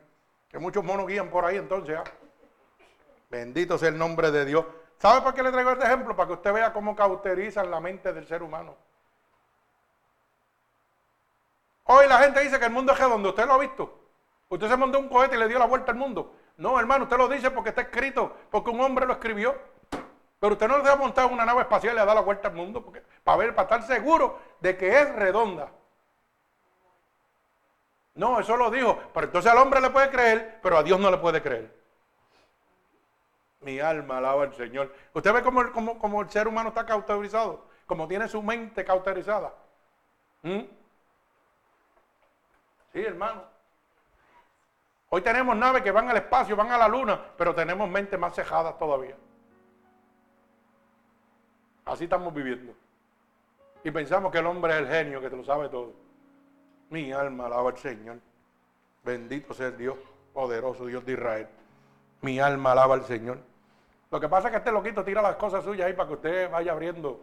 Que muchos monos guían por ahí entonces. ¿ah? Bendito sea el nombre de Dios. ¿Sabe por qué le traigo este ejemplo? Para que usted vea cómo cauterizan la mente del ser humano. Hoy la gente dice que el mundo es redondo. ¿Usted lo ha visto? Usted se montó un cohete y le dio la vuelta al mundo. No, hermano, usted lo dice porque está escrito, porque un hombre lo escribió. Pero usted no se ha montado una nave espacial y le ha dado la vuelta al mundo porque, para ver, para estar seguro de que es redonda. No, eso lo dijo. Pero entonces al hombre le puede creer, pero a Dios no le puede creer. Mi alma alaba al Señor. ¿Usted ve cómo, el ser humano está cauterizado? Como tiene su mente cauterizada. ¿Mm? Sí, hermano. Hoy tenemos naves que van al espacio, van a la luna, pero tenemos mentes más cejadas todavía. Así estamos viviendo. Y pensamos que el hombre es el genio, que te lo sabe todo. Mi alma alaba al Señor. Bendito sea el Dios, poderoso Dios de Israel. Mi alma alaba al Señor. Lo que pasa es que este loquito tira las cosas suyas ahí para que usted vaya abriendo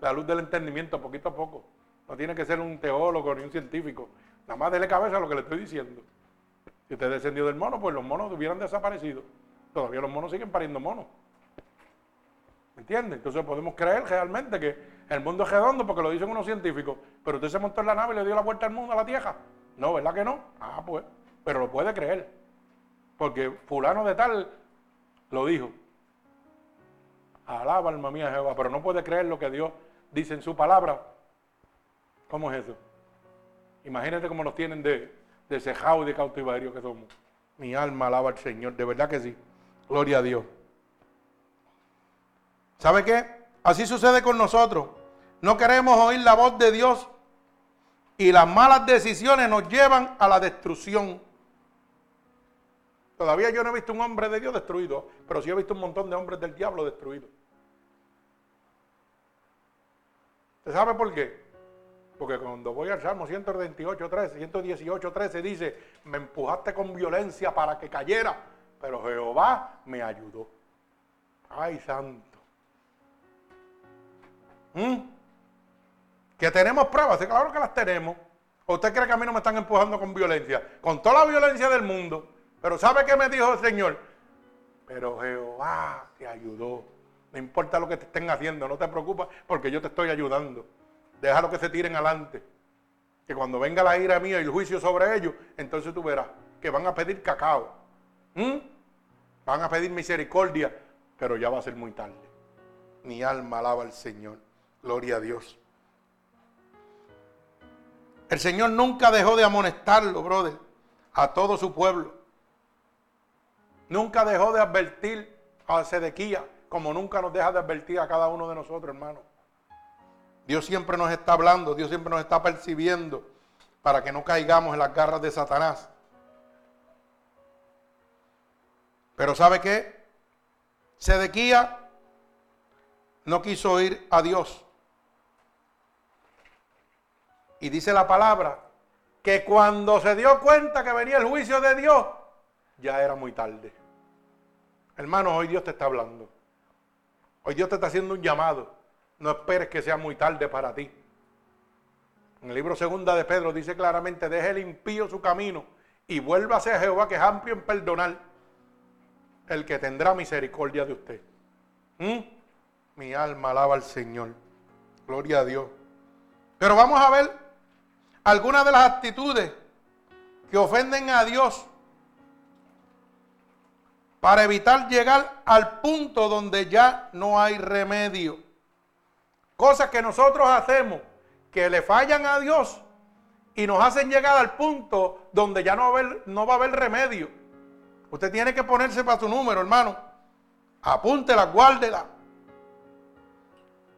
la luz del entendimiento poquito a poco. No tiene que ser un teólogo ni un científico. Nada más dele cabeza a lo que le estoy diciendo. Si usted descendió del mono, pues los monos hubieran desaparecido. Todavía los monos siguen pariendo monos. ¿Me entiende? Entonces podemos creer realmente que el mundo es redondo porque lo dicen unos científicos. Pero usted se montó en la nave y le dio la vuelta al mundo, a la Tierra. No, ¿verdad que no? Ah, pues. Pero lo puede creer. Porque fulano de tal lo dijo. Alaba alma mía Jehová, pero no puede creer lo que Dios dice en su palabra. ¿Cómo es eso? Imagínate cómo nos tienen de, de cejado y de cautiverio que somos. Mi alma alaba al Señor, de verdad que sí. Gloria a Dios. ¿Sabe qué? Así sucede con nosotros. No queremos oír la voz de Dios y las malas decisiones nos llevan a la destrucción. Todavía yo no he visto un hombre de Dios destruido, pero sí he visto un montón de hombres del diablo destruidos. ¿Usted sabe por qué? Porque cuando voy al Salmo 128, 13, 118, 13 dice, me empujaste con violencia para que cayera, pero Jehová me ayudó. Ay, santo. ¿Mm? Que tenemos pruebas, claro que las tenemos. ¿O usted cree que a mí no me están empujando con violencia? Con toda la violencia del mundo. Pero ¿sabe qué me dijo el Señor? Pero Jehová te ayudó. No importa lo que te estén haciendo, no te preocupes porque yo te estoy ayudando. Déjalo que se tiren adelante. Que cuando venga la ira mía y el juicio sobre ellos, entonces tú verás que van a pedir cacao. ¿Mm? Van a pedir misericordia, pero ya va a ser muy tarde. Mi alma alaba al Señor. Gloria a Dios. El Señor nunca dejó de amonestarlo, brother, a todo su pueblo. Nunca dejó de advertir a Sedequía, como nunca nos deja de advertir a cada uno de nosotros, hermano. Dios siempre nos está hablando, Dios siempre nos está percibiendo para que no caigamos en las garras de Satanás. Pero ¿sabe qué? Sedequía no quiso oír a Dios. Y dice la palabra que cuando se dio cuenta que venía el juicio de Dios, ya era muy tarde. Hermanos, hoy Dios te está hablando. Hoy Dios te está haciendo un llamado. No esperes que sea muy tarde para ti. En el libro segunda de Pedro dice claramente, deje el impío su camino y vuelva a Jehová que es amplio en perdonar, el que tendrá misericordia de usted. ¿Mm? Mi alma alaba al Señor. Gloria a Dios. Pero vamos a ver algunas de las actitudes que ofenden a Dios para evitar llegar al punto donde ya no hay remedio. Cosas que nosotros hacemos que le fallan a Dios y nos hacen llegar al punto donde ya no va a haber, remedio. Usted tiene que ponerse para su número, hermano. Apúntela, guárdela.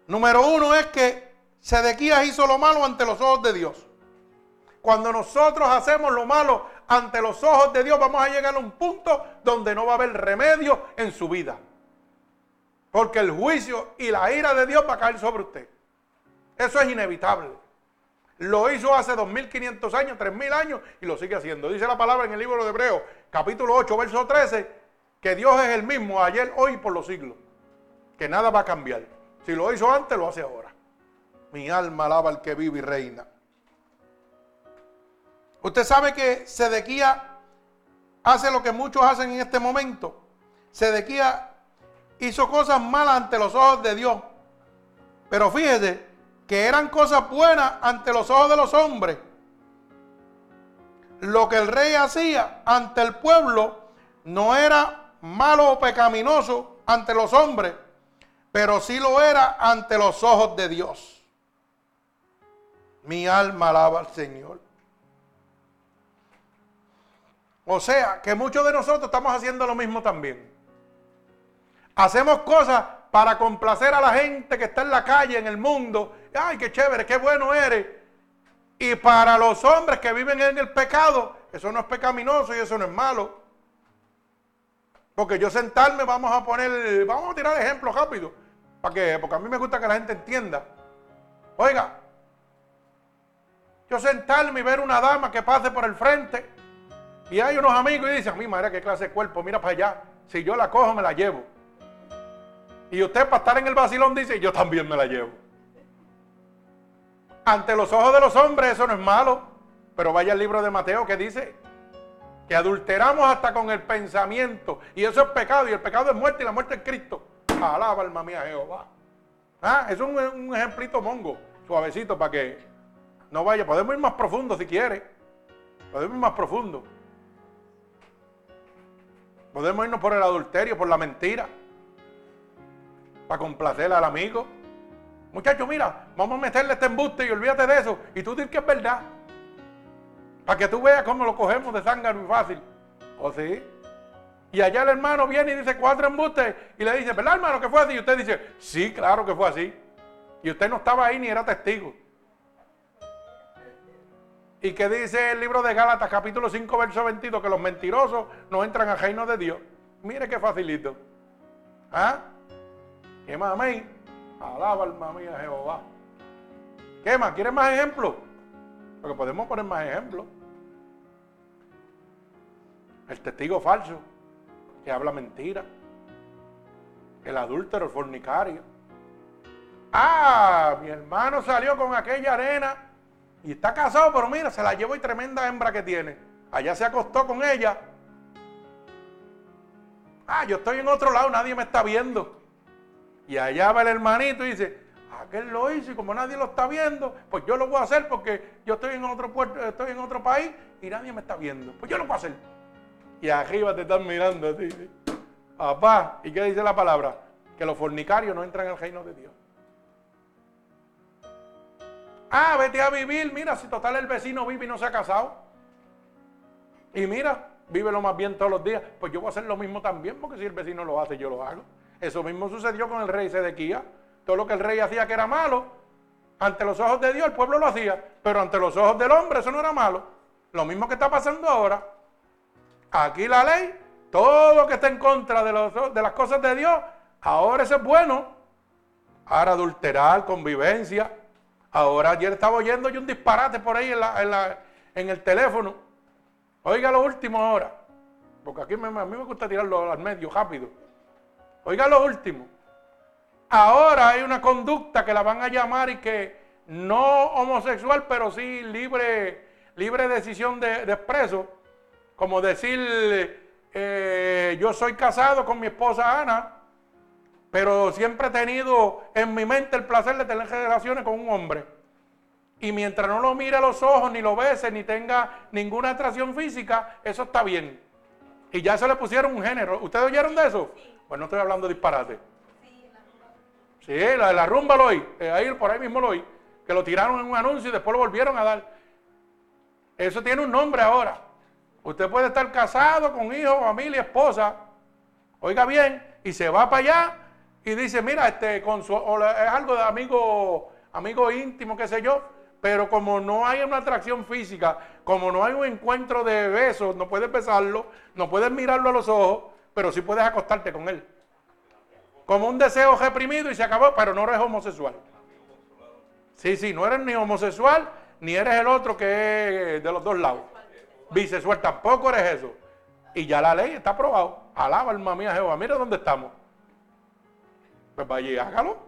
Número uno es que Sedequías hizo lo malo ante los ojos de Dios. Cuando nosotros hacemos lo malo ante los ojos de Dios, vamos a llegar a un punto donde no va a haber remedio en su vida. Porque el juicio y la ira de Dios va a caer sobre usted. Eso es inevitable. Lo hizo hace 2500 años, 3000 años y lo sigue haciendo. Dice la palabra en el libro de Hebreos, capítulo 8, verso 13, que Dios es el mismo ayer, hoy y por los siglos. Que nada va a cambiar. Si lo hizo antes, lo hace ahora. Mi alma alaba al que vive y reina. Usted sabe que Sedequía hace lo que muchos hacen en este momento. Sedequía hizo cosas malas ante los ojos de Dios. Pero fíjese que eran cosas buenas ante los ojos de los hombres. Lo que el rey hacía ante el pueblo no era malo o pecaminoso ante los hombres, pero sí lo era ante los ojos de Dios. Mi alma alaba al Señor. O sea, que muchos de nosotros estamos haciendo lo mismo también. Hacemos cosas para complacer a la gente que está en la calle, en el mundo. Ay, qué chévere, qué bueno eres. Y para los hombres que viven en el pecado, eso no es pecaminoso y eso no es malo. Porque yo sentarme, vamos a poner, vamos a tirar ejemplos rápido. ¿Para qué? Porque a mí me gusta que la gente entienda. Oiga, yo sentarme y ver una dama que pase por el frente y hay unos amigos y dicen, mí madre, qué clase de cuerpo, mira para allá. Si yo la cojo, me la llevo. Y usted para estar en el vacilón dice, yo también me la llevo. Ante los ojos de los hombres eso no es malo. Pero vaya el libro de Mateo que dice que adulteramos hasta con el pensamiento. Y eso es pecado. Y el pecado es muerte y la muerte es Cristo. Alaba alma mía Jehová. Ah, es un, un ejemplito mongo, suavecito para que no vaya. Podemos ir más profundo si quiere. Podemos ir más profundo. Podemos irnos por el adulterio, por la mentira. Para complacer al amigo. Muchachos, mira, vamos a meterle este embuste y olvídate de eso. Y tú dices que es verdad. Para que tú veas cómo lo cogemos de sangre muy fácil. ¿O sí? Y allá el hermano viene y dice cuatro embustes y le dice, ¿verdad hermano que fue así? Y usted dice, sí, claro que fue así. Y usted no estaba ahí ni era testigo. ¿Y qué dice el libro de Gálatas, capítulo 5, verso 22? Que los mentirosos no entran al reino de Dios. Mire qué facilito. ¿Ah? ¿Qué más, amén? Alaba alma mía Jehová. ¿Qué más? ¿Quieres más ejemplos? Porque podemos poner más ejemplos. El testigo falso, que habla mentira. El adúltero, el fornicario. Ah, mi hermano salió con aquella arena y está casado, pero mira, se la llevó y tremenda hembra que tiene. Allá se acostó con ella. Ah, yo estoy en otro lado, nadie me está viendo. Y allá va el hermanito y dice, aquel lo hizo y como nadie lo está viendo, pues yo lo voy a hacer porque yo estoy en otro puerto, estoy en otro país y nadie me está viendo. Pues yo lo voy a hacer. Y arriba te están mirando así. Papá, ¿y qué dice la palabra? Que los fornicarios no entran al reino de Dios. Ah, vete a vivir, mira, si total el vecino vive y no se ha casado. Y mira, vive lo más bien todos los días. Pues yo voy a hacer lo mismo también, porque si el vecino lo hace, yo lo hago. Eso mismo sucedió con el rey Sedequía. Todo lo que el rey hacía que era malo, ante los ojos de Dios el pueblo lo hacía, pero ante los ojos del hombre eso no era malo. Lo mismo que está pasando ahora. Aquí la ley, todo lo que está en contra de, de las cosas de Dios, ahora eso es bueno. Ahora adulterar, convivencia, Ahora ayer estaba oyendo yo un disparate por ahí en, el teléfono. Oiga lo último ahora. Porque aquí a mí me gusta tirarlo al medio rápido. Oiga lo último. Ahora hay una conducta que la van a llamar y que no homosexual, pero sí libre, libre decisión de, expreso. Como decir, eh, yo soy casado con mi esposa Ana pero siempre he tenido en mi mente el placer de tener relaciones con un hombre. Y mientras no lo mire a los ojos, ni lo bese, ni tenga ninguna atracción física, eso está bien. Y ya se le pusieron un género. ¿Ustedes oyeron de eso? Pues no estoy hablando de disparate. Sí, la de la rumba lo oí. Eh, ahí, por ahí mismo lo oí. Que lo tiraron en un anuncio y después lo volvieron a dar. Eso tiene un nombre ahora. Usted puede estar casado con hijo, familia, esposa. Oiga bien, y se va para allá y dice, mira, este, es algo de amigo, amigo íntimo, qué sé yo, pero como no hay una atracción física, como no hay un encuentro de besos, no puedes besarlo, no puedes mirarlo a los ojos, pero sí puedes acostarte con él. Como un deseo reprimido y se acabó, pero no eres homosexual. Sí, sí, no eres ni homosexual, ni eres el otro que es de los dos lados. Bisexual tampoco eres eso. Y ya la ley está aprobado. Alaba alma mía Jehová. Mira dónde estamos. Pues vaya y hágalo.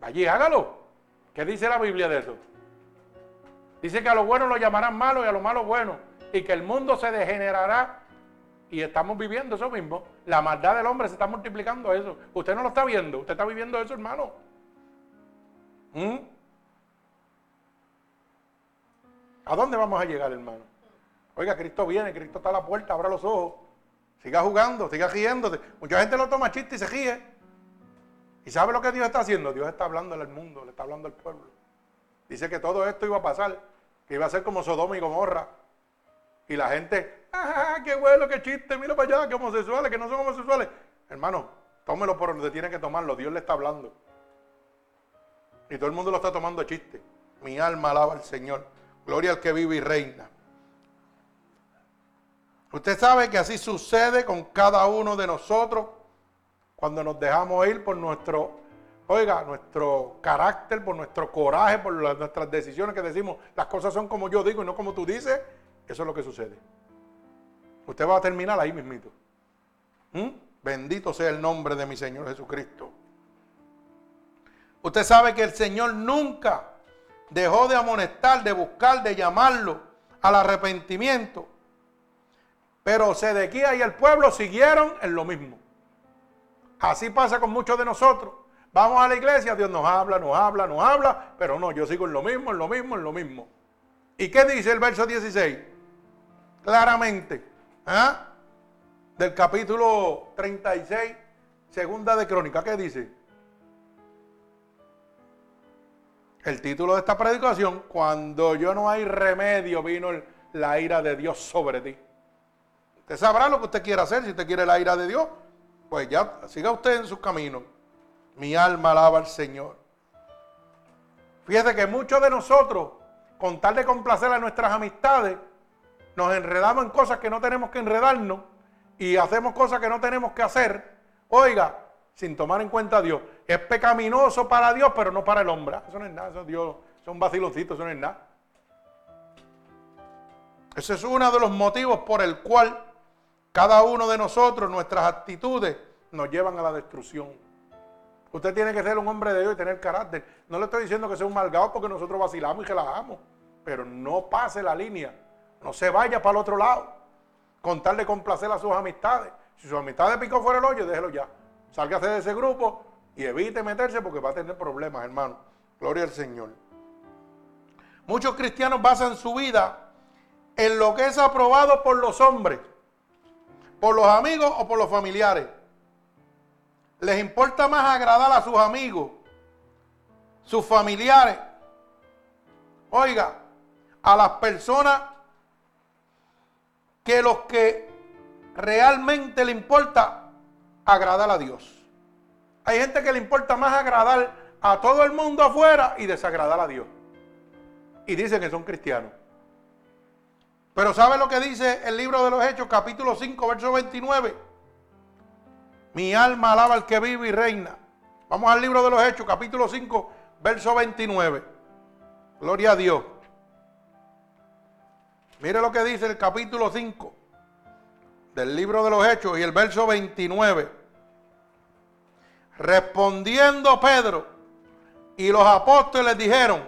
Vaya hágalo. ¿Qué dice la Biblia de eso? Dice que a lo bueno lo llamarán malo y a lo malo bueno. Y que el mundo se degenerará. Y estamos viviendo eso mismo. La maldad del hombre se está multiplicando eso. Usted no lo está viendo. Usted está viviendo eso, hermano. ¿Mm? ¿A dónde vamos a llegar, hermano? Oiga, Cristo viene, Cristo está a la puerta, abra los ojos. Siga jugando, siga riéndote. Mucha gente lo toma chiste y se ríe. ¿Y sabe lo que Dios está haciendo? Dios está hablando al mundo, le está hablando al pueblo. Dice que todo esto iba a pasar, que iba a ser como Sodoma y Gomorra. Y la gente, ¡ah, qué bueno, qué chiste! Mira para allá, que homosexuales, que no son homosexuales. Hermano, tómelo por donde tiene que tomarlo, Dios le está hablando. Y todo el mundo lo está tomando chiste. Mi alma alaba al Señor. Gloria al que vive y reina. Usted sabe que así sucede con cada uno de nosotros cuando nos dejamos ir por nuestro, oiga, nuestro carácter, por nuestro coraje, por nuestras decisiones que decimos, las cosas son como yo digo y no como tú dices, eso es lo que sucede. Usted va a terminar ahí mismito. ¿Mm? Bendito sea el nombre de mi Señor Jesucristo. Usted sabe que el Señor nunca dejó de amonestar, de buscar, de llamarlo al arrepentimiento. Pero Sedequía y el pueblo siguieron en lo mismo. Así pasa con muchos de nosotros. Vamos a la iglesia, Dios nos habla, nos habla, nos habla, pero no, yo sigo en lo mismo, en lo mismo, en lo mismo. ¿Y qué dice el verso 16? Claramente, ¿ah? del capítulo 36, segunda de Crónica, ¿qué dice? El título de esta predicación, cuando yo no hay remedio, vino la ira de Dios sobre ti. Usted sabrá lo que usted quiere hacer, si usted quiere la ira de Dios, pues ya siga usted en su camino. Mi alma alaba al Señor. Fíjese que muchos de nosotros, con tal de complacer a nuestras amistades, nos enredamos en cosas que no tenemos que enredarnos y hacemos cosas que no tenemos que hacer. Oiga, sin tomar en cuenta a Dios. Es pecaminoso para Dios, pero no para el hombre. Eso no es nada, eso es Dios, son vaciloncitos, eso no es nada. Ese es uno de los motivos por el cual cada uno de nosotros, nuestras actitudes, nos llevan a la destrucción. Usted tiene que ser un hombre de Dios y tener carácter. No le estoy diciendo que sea un malgado porque nosotros vacilamos y relajamos. Pero no pase la línea. No se vaya para el otro lado. Con tal de complacer a sus amistades. Si sus amistades picó fuera el hoyo, déjelo ya. Sálgase de ese grupo y evite meterse porque va a tener problemas, hermano. Gloria al Señor. Muchos cristianos basan su vida en lo que es aprobado por los hombres, por los amigos o por los familiares. Les importa más agradar a sus amigos, sus familiares. Oiga, a las personas que los que realmente le importa agradar a Dios. Hay gente que le importa más agradar a todo el mundo afuera y desagradar a Dios. Y dicen que son cristianos. Pero ¿sabe lo que dice el libro de los Hechos, capítulo 5, verso 29? Mi alma alaba al que vive y reina. Vamos al libro de los Hechos, capítulo 5, verso 29. Gloria a Dios. Mire lo que dice el capítulo 5 del libro de los Hechos y el verso 29. Respondiendo Pedro y los apóstoles dijeron,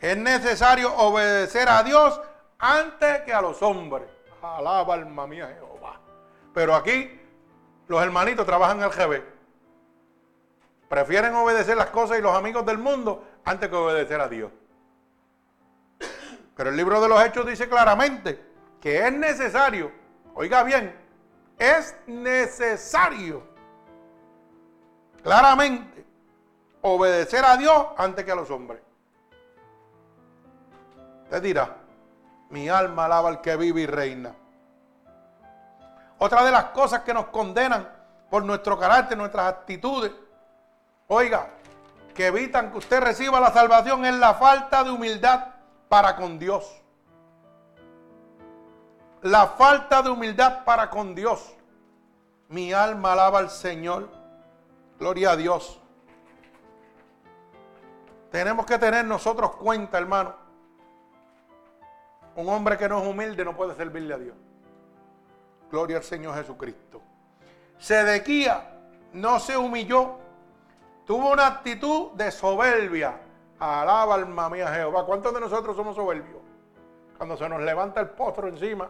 es necesario obedecer a Dios antes que a los hombres. Alaba alma mía Jehová. Pero aquí los hermanitos trabajan al GB. Prefieren obedecer las cosas y los amigos del mundo antes que obedecer a Dios. Pero el libro de los Hechos dice claramente que es necesario, oiga bien, es necesario claramente obedecer a Dios antes que a los hombres. Usted dirá, mi alma alaba al que vive y reina. Otra de las cosas que nos condenan por nuestro carácter, nuestras actitudes, oiga, que evitan que usted reciba la salvación es la falta de humildad para con Dios. La falta de humildad para con Dios. Mi alma alaba al Señor. Gloria a Dios. Tenemos que tener nosotros cuenta, hermano. Un hombre que no es humilde no puede servirle a Dios. Gloria al Señor Jesucristo. Sedequía no se humilló. Tuvo una actitud de soberbia. Alaba alma mía Jehová. ¿Cuántos de nosotros somos soberbios? Cuando se nos levanta el postro encima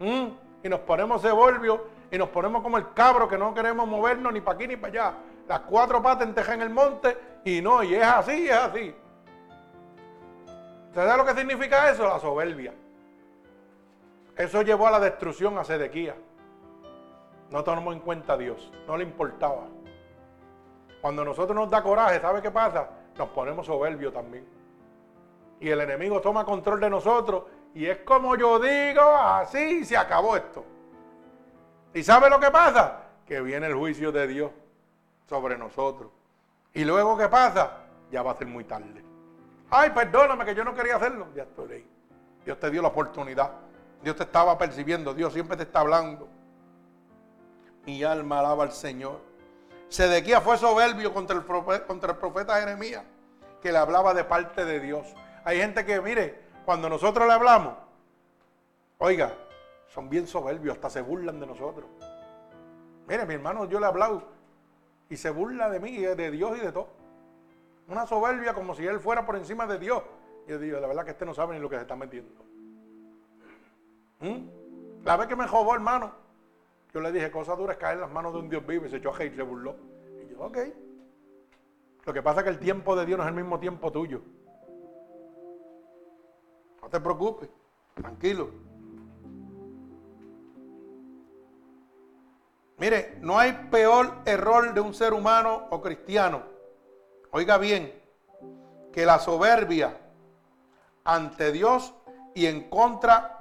y nos ponemos soberbios y nos ponemos como el cabro que no queremos movernos ni para aquí ni para allá las cuatro patas entejan en el monte y no, y es así, es así. ¿Usted sabe lo que significa eso? La soberbia. Eso llevó a la destrucción a Sedequía. No tomó en cuenta a Dios, no le importaba. Cuando nosotros nos da coraje, ¿sabe qué pasa? Nos ponemos soberbios también. Y el enemigo toma control de nosotros y es como yo digo, así se acabó esto. ¿Y sabe lo que pasa? Que viene el juicio de Dios sobre nosotros. Y luego, ¿qué pasa? Ya va a ser muy tarde. Ay, perdóname que yo no quería hacerlo. Ya estoy ahí. Dios te dio la oportunidad. Dios te estaba percibiendo, Dios siempre te está hablando. Mi alma alaba al Señor. Sedequía fue soberbio contra el, contra el profeta Jeremías, que le hablaba de parte de Dios. Hay gente que, mire, cuando nosotros le hablamos, oiga, son bien soberbios, hasta se burlan de nosotros. Mire, mi hermano, yo le he hablado y se burla de mí, de Dios y de todo. Una soberbia como si él fuera por encima de Dios. Yo digo, la verdad que este no sabe ni lo que se está metiendo. ¿Mm? La vez que me jodó, hermano, yo le dije, cosas duras caer en las manos de un Dios vivo y se echó a reír, se burló. Y yo, ok. Lo que pasa es que el tiempo de Dios no es el mismo tiempo tuyo. No te preocupes, tranquilo. Mire, no hay peor error de un ser humano o cristiano, oiga bien, que la soberbia ante Dios y en contra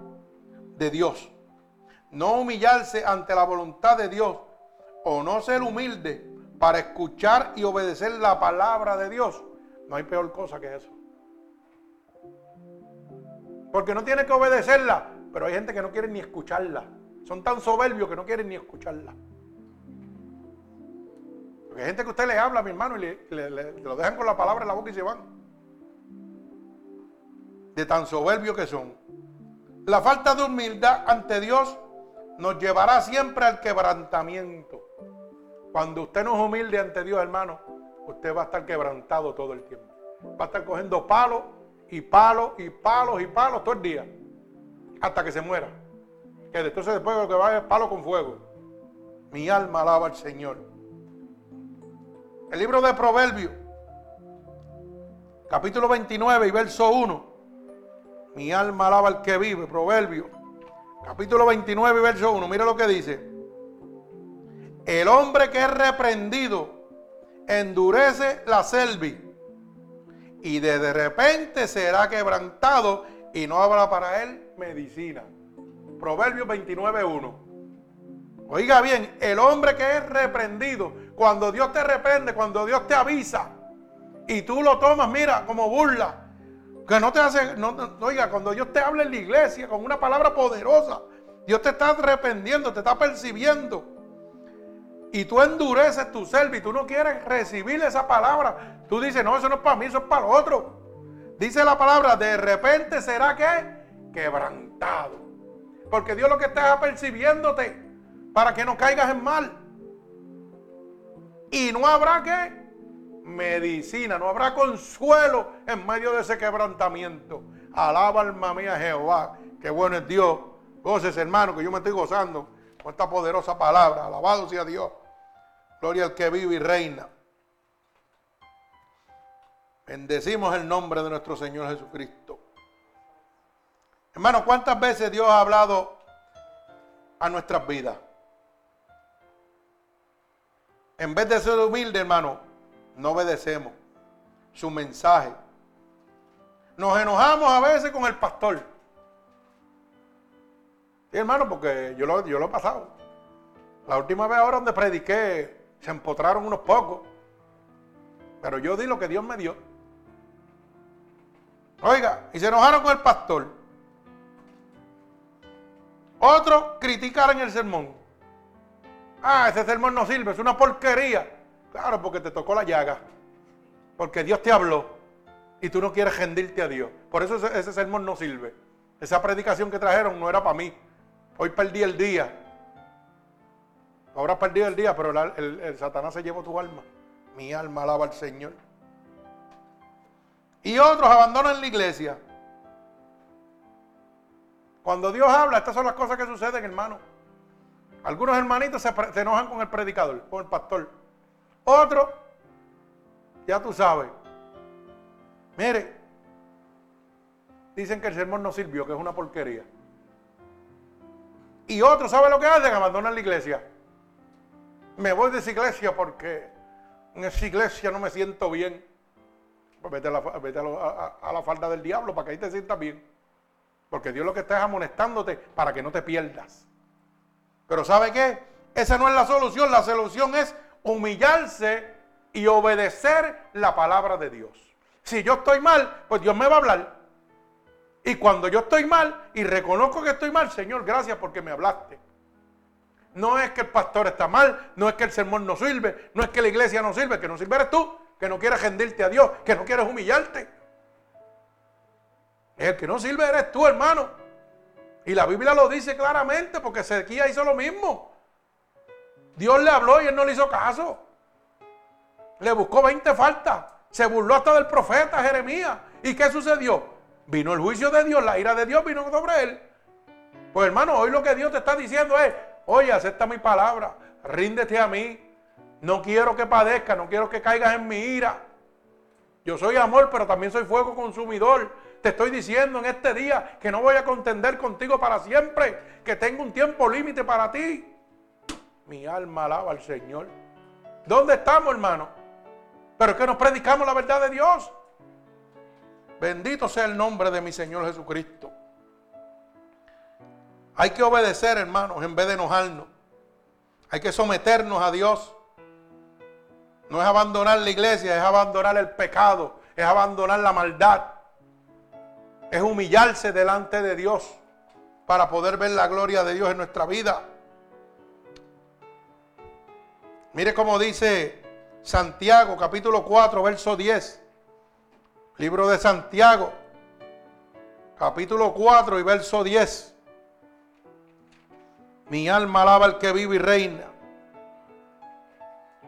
de Dios. No humillarse ante la voluntad de Dios o no ser humilde para escuchar y obedecer la palabra de Dios. No hay peor cosa que eso. Porque no tiene que obedecerla, pero hay gente que no quiere ni escucharla. Son tan soberbios que no quieren ni escucharla. Porque hay gente que usted le habla, mi hermano, y le, lo dejan con la palabra en la boca y se van. De tan soberbios que son. La falta de humildad ante Dios nos llevará siempre al quebrantamiento. Cuando usted no es humilde ante Dios, hermano, usted va a estar quebrantado todo el tiempo. Va a estar cogiendo palos y palos y palos y palos todo el día. Hasta que se muera. Que entonces después lo que va es palo con fuego. Mi alma alaba al Señor. El libro de Proverbios, capítulo 29 y verso 1. Mi alma alaba al que vive, Proverbios, capítulo 29 y verso 1. Mira lo que dice. El hombre que es reprendido endurece la selvi y de repente será quebrantado y no habrá para él medicina. Proverbios 29, 1. Oiga bien, el hombre que es reprendido, cuando Dios te reprende, cuando Dios te avisa, y tú lo tomas, mira, como burla, que no te hace, no, oiga, cuando Dios te habla en la iglesia con una palabra poderosa, Dios te está reprendiendo, te está percibiendo. Y tú endureces tu ser y tú no quieres recibir esa palabra. Tú dices, no, eso no es para mí, eso es para otro. Dice la palabra, de repente será que quebrantado. Porque Dios lo que está percibiéndote para que no caigas en mal. Y no habrá que medicina, no habrá consuelo en medio de ese quebrantamiento. Alaba alma mía Jehová, que bueno es Dios. Goces hermano, que yo me estoy gozando con esta poderosa palabra. Alabado sea Dios. Gloria al que vive y reina. Bendecimos el nombre de nuestro Señor Jesucristo. Hermano, ¿cuántas veces Dios ha hablado a nuestras vidas? En vez de ser humilde, hermano, no obedecemos su mensaje. Nos enojamos a veces con el pastor. Sí, hermano, porque yo lo, yo lo he pasado. La última vez ahora donde prediqué, se empotraron unos pocos. Pero yo di lo que Dios me dio. Oiga, y se enojaron con el pastor. Otros criticaron el sermón. Ah, ese sermón no sirve, es una porquería. Claro, porque te tocó la llaga. Porque Dios te habló y tú no quieres rendirte a Dios. Por eso ese, sermón no sirve. Esa predicación que trajeron no era para mí. Hoy perdí el día. Ahora perdido el día, pero el, el Satanás se llevó tu alma. Mi alma alaba al Señor. Y otros abandonan la iglesia. Cuando Dios habla, estas son las cosas que suceden, hermano. Algunos hermanitos se, enojan con el predicador, con el pastor. Otros, ya tú sabes. Mire, dicen que el sermón no sirvió, que es una porquería. Y otros, ¿sabe lo que hacen? Abandonan la iglesia. Me voy de esa iglesia porque en esa iglesia no me siento bien. Pues vete, a la, a la falda del diablo para que ahí te sientas bien. Porque Dios lo que está es amonestándote para que no te pierdas. Pero ¿sabe qué? Esa no es la solución. La solución es humillarse y obedecer la palabra de Dios. Si yo estoy mal, pues Dios me va a hablar. Y cuando yo estoy mal y reconozco que estoy mal, Señor, gracias porque me hablaste. No es que el pastor está mal, no es que el sermón no sirve, no es que la iglesia no sirve, que no sirve eres tú, que no quieres rendirte a Dios, que no quieres humillarte. El que no sirve eres tú, hermano. Y la Biblia lo dice claramente porque Ezequiel hizo lo mismo. Dios le habló y él no le hizo caso. Le buscó 20 faltas. Se burló hasta del profeta Jeremías. ¿Y qué sucedió? Vino el juicio de Dios, la ira de Dios vino sobre él. Pues hermano, hoy lo que Dios te está diciendo es, oye, acepta mi palabra, ríndete a mí. No quiero que padezca, no quiero que caigas en mi ira. Yo soy amor, pero también soy fuego consumidor. Te estoy diciendo en este día que no voy a contender contigo para siempre, que tengo un tiempo límite para ti. Mi alma alaba al Señor. ¿Dónde estamos, hermano? Pero es que nos predicamos la verdad de Dios. Bendito sea el nombre de mi Señor Jesucristo. Hay que obedecer, hermanos, en vez de enojarnos. Hay que someternos a Dios. No es abandonar la iglesia, es abandonar el pecado, es abandonar la maldad. Es humillarse delante de Dios para poder ver la gloria de Dios en nuestra vida. Mire cómo dice Santiago capítulo 4, verso 10. Libro de Santiago, capítulo 4 y verso 10. Mi alma alaba al que vive y reina.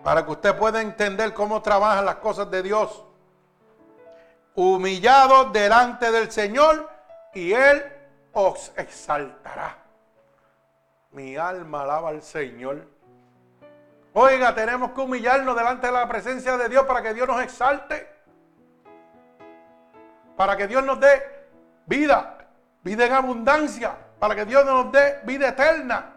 Para que usted pueda entender cómo trabajan las cosas de Dios. Humillados delante del Señor y Él os exaltará. Mi alma alaba al Señor. Oiga, tenemos que humillarnos delante de la presencia de Dios para que Dios nos exalte. Para que Dios nos dé vida, vida en abundancia. Para que Dios nos dé vida eterna.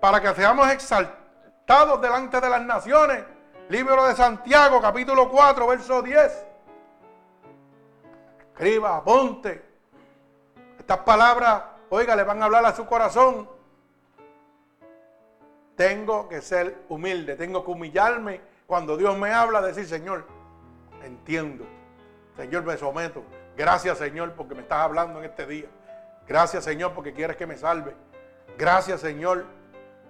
Para que seamos exaltados delante de las naciones. Libro de Santiago, capítulo 4, verso 10. Escriba, aponte. Estas palabras, oiga, le van a hablar a su corazón. Tengo que ser humilde, tengo que humillarme cuando Dios me habla, decir, Señor, entiendo. Señor, me someto. Gracias, Señor, porque me estás hablando en este día. Gracias, Señor, porque quieres que me salve. Gracias, Señor.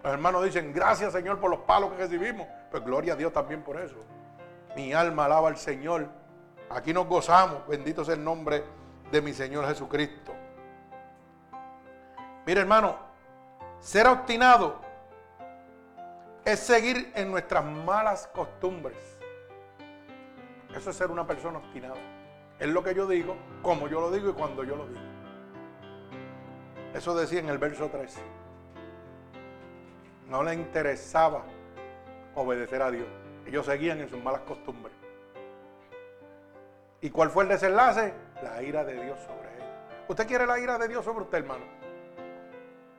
Los hermanos dicen, gracias, Señor, por los palos que recibimos. Pues gloria a Dios también por eso. Mi alma alaba al Señor. Aquí nos gozamos. Bendito sea el nombre de mi Señor Jesucristo. Mire, hermano, ser obstinado es seguir en nuestras malas costumbres. Eso es ser una persona obstinada. Es lo que yo digo, como yo lo digo y cuando yo lo digo. Eso decía en el verso 13. No le interesaba obedecer a Dios. Ellos seguían en sus malas costumbres. ¿Y cuál fue el desenlace? La ira de Dios sobre ellos. ¿Usted quiere la ira de Dios sobre usted, hermano?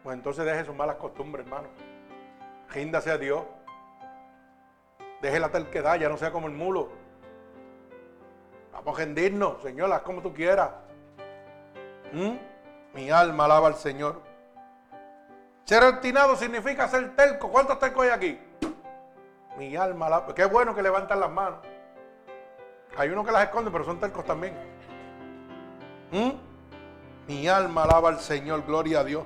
Pues entonces deje sus malas costumbres, hermano. Ríndase a Dios. Deje la terquedad, ya no sea como el mulo. Vamos a rendirnos, Señor, haz como tú quieras. ¿Mm? Mi alma alaba al Señor. Ser obstinado significa ser terco. ¿Cuántos tercos hay aquí? Mi alma alaba. Qué bueno que levantan las manos. Hay uno que las esconde, pero son tercos también. ¿Mm? Mi alma alaba al Señor, gloria a Dios.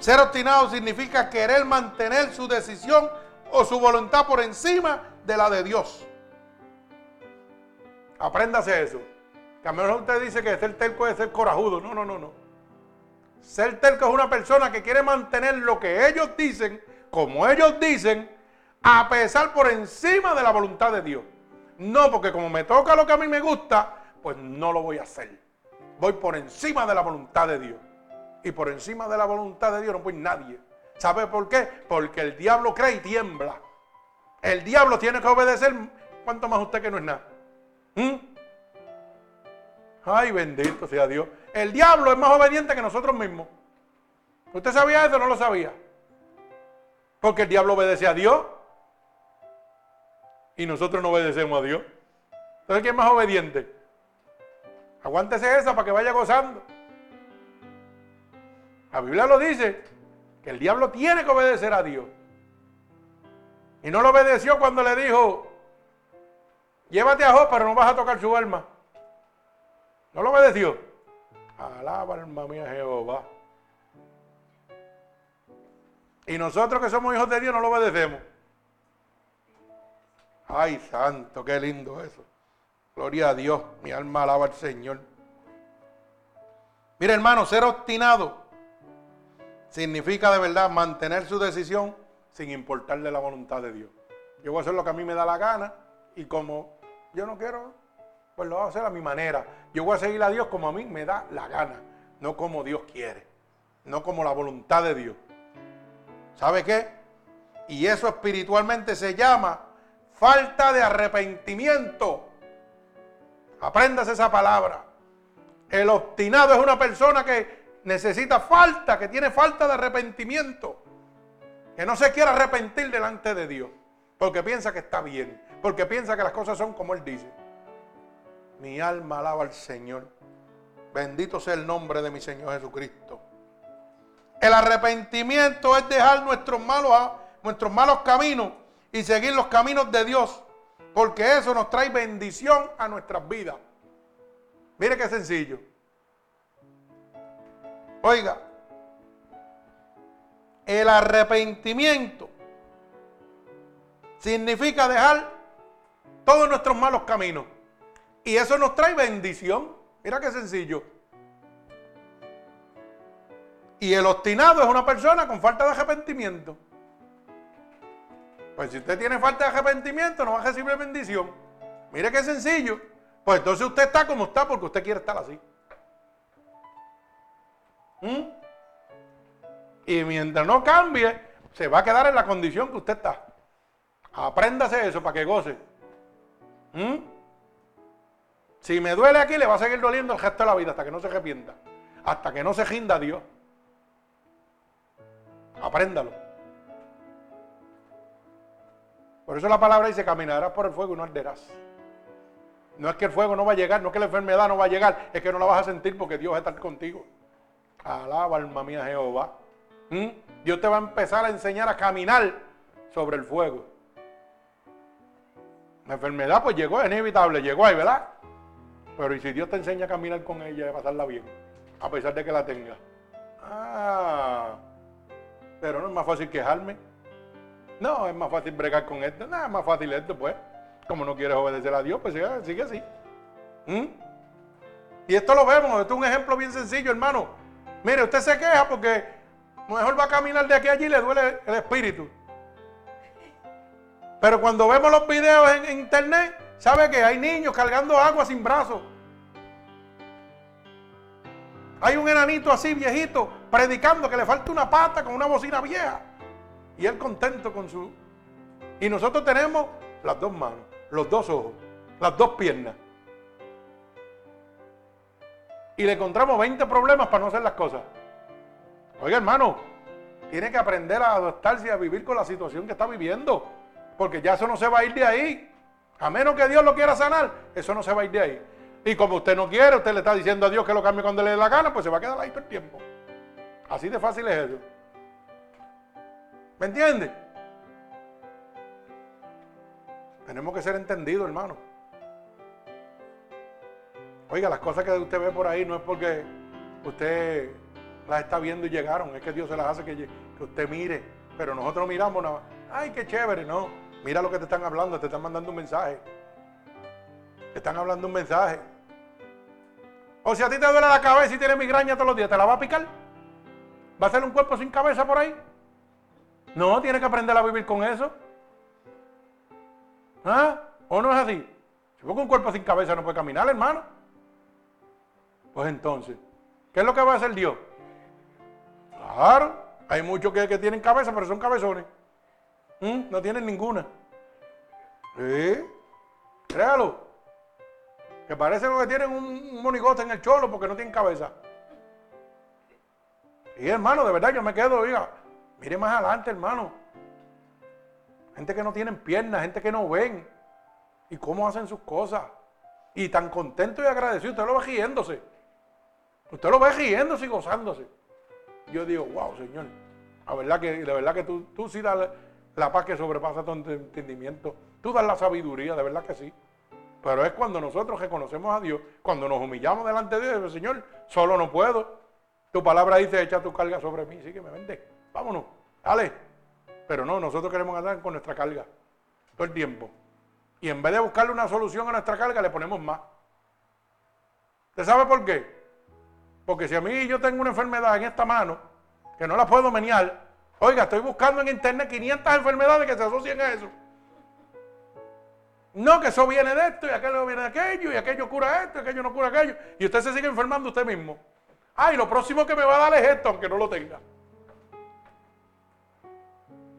Ser obstinado significa querer mantener su decisión o su voluntad por encima de la de Dios. Apréndase eso. Que a menos usted dice que ser terco es ser corajudo. No, no, no, no. Ser terco es una persona que quiere mantener lo que ellos dicen, como ellos dicen, a pesar por encima de la voluntad de Dios. No, porque como me toca lo que a mí me gusta, pues no lo voy a hacer. Voy por encima de la voluntad de Dios. Y por encima de la voluntad de Dios no puede nadie. ¿Sabe por qué? Porque el diablo cree y tiembla. El diablo tiene que obedecer. ¿Cuánto más usted que no es nada? ¿Mm? Ay, bendito sea Dios. El diablo es más obediente que nosotros mismos. ¿Usted sabía eso o no lo sabía? Porque el diablo obedece a Dios y nosotros no obedecemos a Dios. Entonces, ¿quién es más obediente? Aguántese esa para que vaya gozando. La Biblia lo dice, que el diablo tiene que obedecer a Dios. Y no lo obedeció cuando le dijo, llévate a Job, pero no vas a tocar su alma. No lo obedeció. Alaba alma mía Jehová. Y nosotros que somos hijos de Dios no lo obedecemos. Ay, santo, qué lindo eso. Gloria a Dios, mi alma alaba al Señor. Mire, hermano, ser obstinado significa de verdad mantener su decisión sin importarle la voluntad de Dios. Yo voy a hacer lo que a mí me da la gana y como yo no quiero, pues lo voy a hacer a mi manera. Yo voy a seguir a Dios como a mí me da la gana, no como Dios quiere, no como la voluntad de Dios. ¿Sabe qué? Y eso espiritualmente se llama falta de arrepentimiento. Apréndase esa palabra. El obstinado es una persona que necesita falta, que tiene falta de arrepentimiento. Que no se quiere arrepentir delante de Dios. Porque piensa que está bien. Porque piensa que las cosas son como Él dice. Mi alma alaba al Señor. Bendito sea el nombre de mi Señor Jesucristo. El arrepentimiento es dejar nuestros malos, nuestros malos caminos y seguir los caminos de Dios. Porque eso nos trae bendición a nuestras vidas. Mire qué sencillo. Oiga, el arrepentimiento significa dejar todos nuestros malos caminos. Y eso nos trae bendición. Mira qué sencillo. Y el obstinado es una persona con falta de arrepentimiento. Pues si usted tiene falta de arrepentimiento, no va a recibir bendición. Mire qué sencillo. Pues entonces usted está como está porque usted quiere estar así. ¿Mm? Y mientras no cambie, se va a quedar en la condición que usted está. Apréndase eso para que goce. ¿Mm? Si me duele aquí, le va a seguir doliendo el gesto de la vida hasta que no se arrepienta. Hasta que no se rinda a Dios. Apréndalo. Por eso la palabra dice, caminarás por el fuego y no arderás. No es que el fuego no va a llegar, no es que la enfermedad no va a llegar, es que no la vas a sentir porque Dios estar contigo. Alaba alma mía Jehová. ¿Mm? Dios te va a empezar a enseñar a caminar sobre el fuego. La enfermedad pues llegó, es inevitable, llegó ahí, ¿verdad? Pero ¿y si Dios te enseña a caminar con ella y a pasarla bien? A pesar de que la tenga. Ah, pero no es más fácil quejarme. No, es más fácil bregar con esto. No, es más fácil esto, pues. Como no quieres obedecer a Dios, pues sigue, así. ¿Mm? Y esto lo vemos, esto es un ejemplo bien sencillo, hermano. Mire, usted se queja porque mejor va a caminar de aquí a allí y le duele el espíritu. Pero cuando vemos los videos en, internet, ¿sabe que hay niños cargando agua sin brazos? Hay un enanito así viejito predicando que le falta una pata con una bocina vieja. Y él contento con su... Y nosotros tenemos las dos manos, los dos ojos, las dos piernas. Y le encontramos 20 problemas para no hacer las cosas. Oiga, hermano, tiene que aprender a adaptarse y a vivir con la situación que está viviendo. Porque ya eso no se va a ir de ahí. A menos que Dios lo quiera sanar, eso no se va a ir de ahí. Y como usted no quiere, usted le está diciendo a Dios que lo cambie cuando le dé la gana, pues se va a quedar ahí todo el tiempo. Así de fácil es eso. ¿Me entiende? Tenemos que ser entendidos, hermano. Oiga, las cosas que usted ve por ahí no es porque usted las está viendo y llegaron, es que Dios se las hace que, usted mire. Pero nosotros miramos nada. Ay, qué chévere, no. Mira lo que te están hablando, te están mandando un mensaje. Te están hablando un mensaje. O si a ti te duele la cabeza y tienes migraña todos los días, ¿te la va a picar? ¿Va a ser un cuerpo sin cabeza por ahí? No, tienes que aprender a vivir con eso. ¿Ah? ¿O no es así? Si un cuerpo sin cabeza no puede caminar, hermano. Pues entonces, ¿qué es lo que va a hacer Dios? Claro, hay muchos que, tienen cabeza, pero son cabezones. ¿Mm? No tienen ninguna. ¿Sí? Créalo. Que parece que tienen un, monigote en el cholo porque no tienen cabeza. Y hermano, de verdad yo me quedo, diga, mire más adelante, hermano. Gente que no tienen piernas, gente que no ven. Y cómo hacen sus cosas. Y tan contento y agradecido. Usted lo ve riéndose. Usted lo ve riéndose y gozándose. Yo digo, wow, Señor. La verdad que, de verdad que tú, tú sí das la paz que sobrepasa tu entendimiento. Tú das la sabiduría, de verdad que sí. Pero es cuando nosotros reconocemos a Dios, cuando nos humillamos delante de Dios, Señor, solo no puedo. Tu palabra dice, echa tu carga sobre mí, sí que me vende. Vámonos, dale. Pero no, nosotros queremos andar con nuestra carga todo el tiempo. Y en vez de buscarle una solución a nuestra carga, le ponemos más. ¿Usted sabe por qué? Porque si a mí yo tengo una enfermedad en esta mano, que no la puedo menear, oiga, estoy buscando en internet 500 enfermedades que se asocian a eso. No, que eso viene de esto y aquello viene de aquello y aquello cura esto y aquello no cura aquello. Y usted se sigue enfermando usted mismo. Ay, lo próximo que me va a dar es esto, aunque no lo tenga.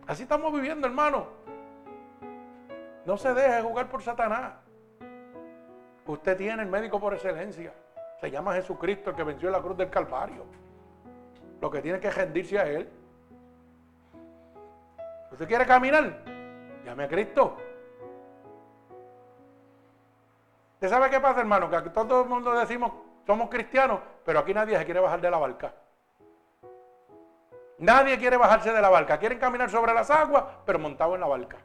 Así estamos viviendo, hermano. No se deje jugar por Satanás. Usted tiene el médico por excelencia. Se llama Jesucristo, el que venció en la cruz del Calvario. Lo que tiene que rendirse a Él. ¿Usted quiere caminar? Llame a Cristo. ¿Usted sabe qué pasa, hermano? Que aquí todo el mundo decimos somos cristianos, pero aquí nadie se quiere bajar de la barca. Nadie quiere bajarse de la barca. Quieren caminar sobre las aguas, pero montado en la barca.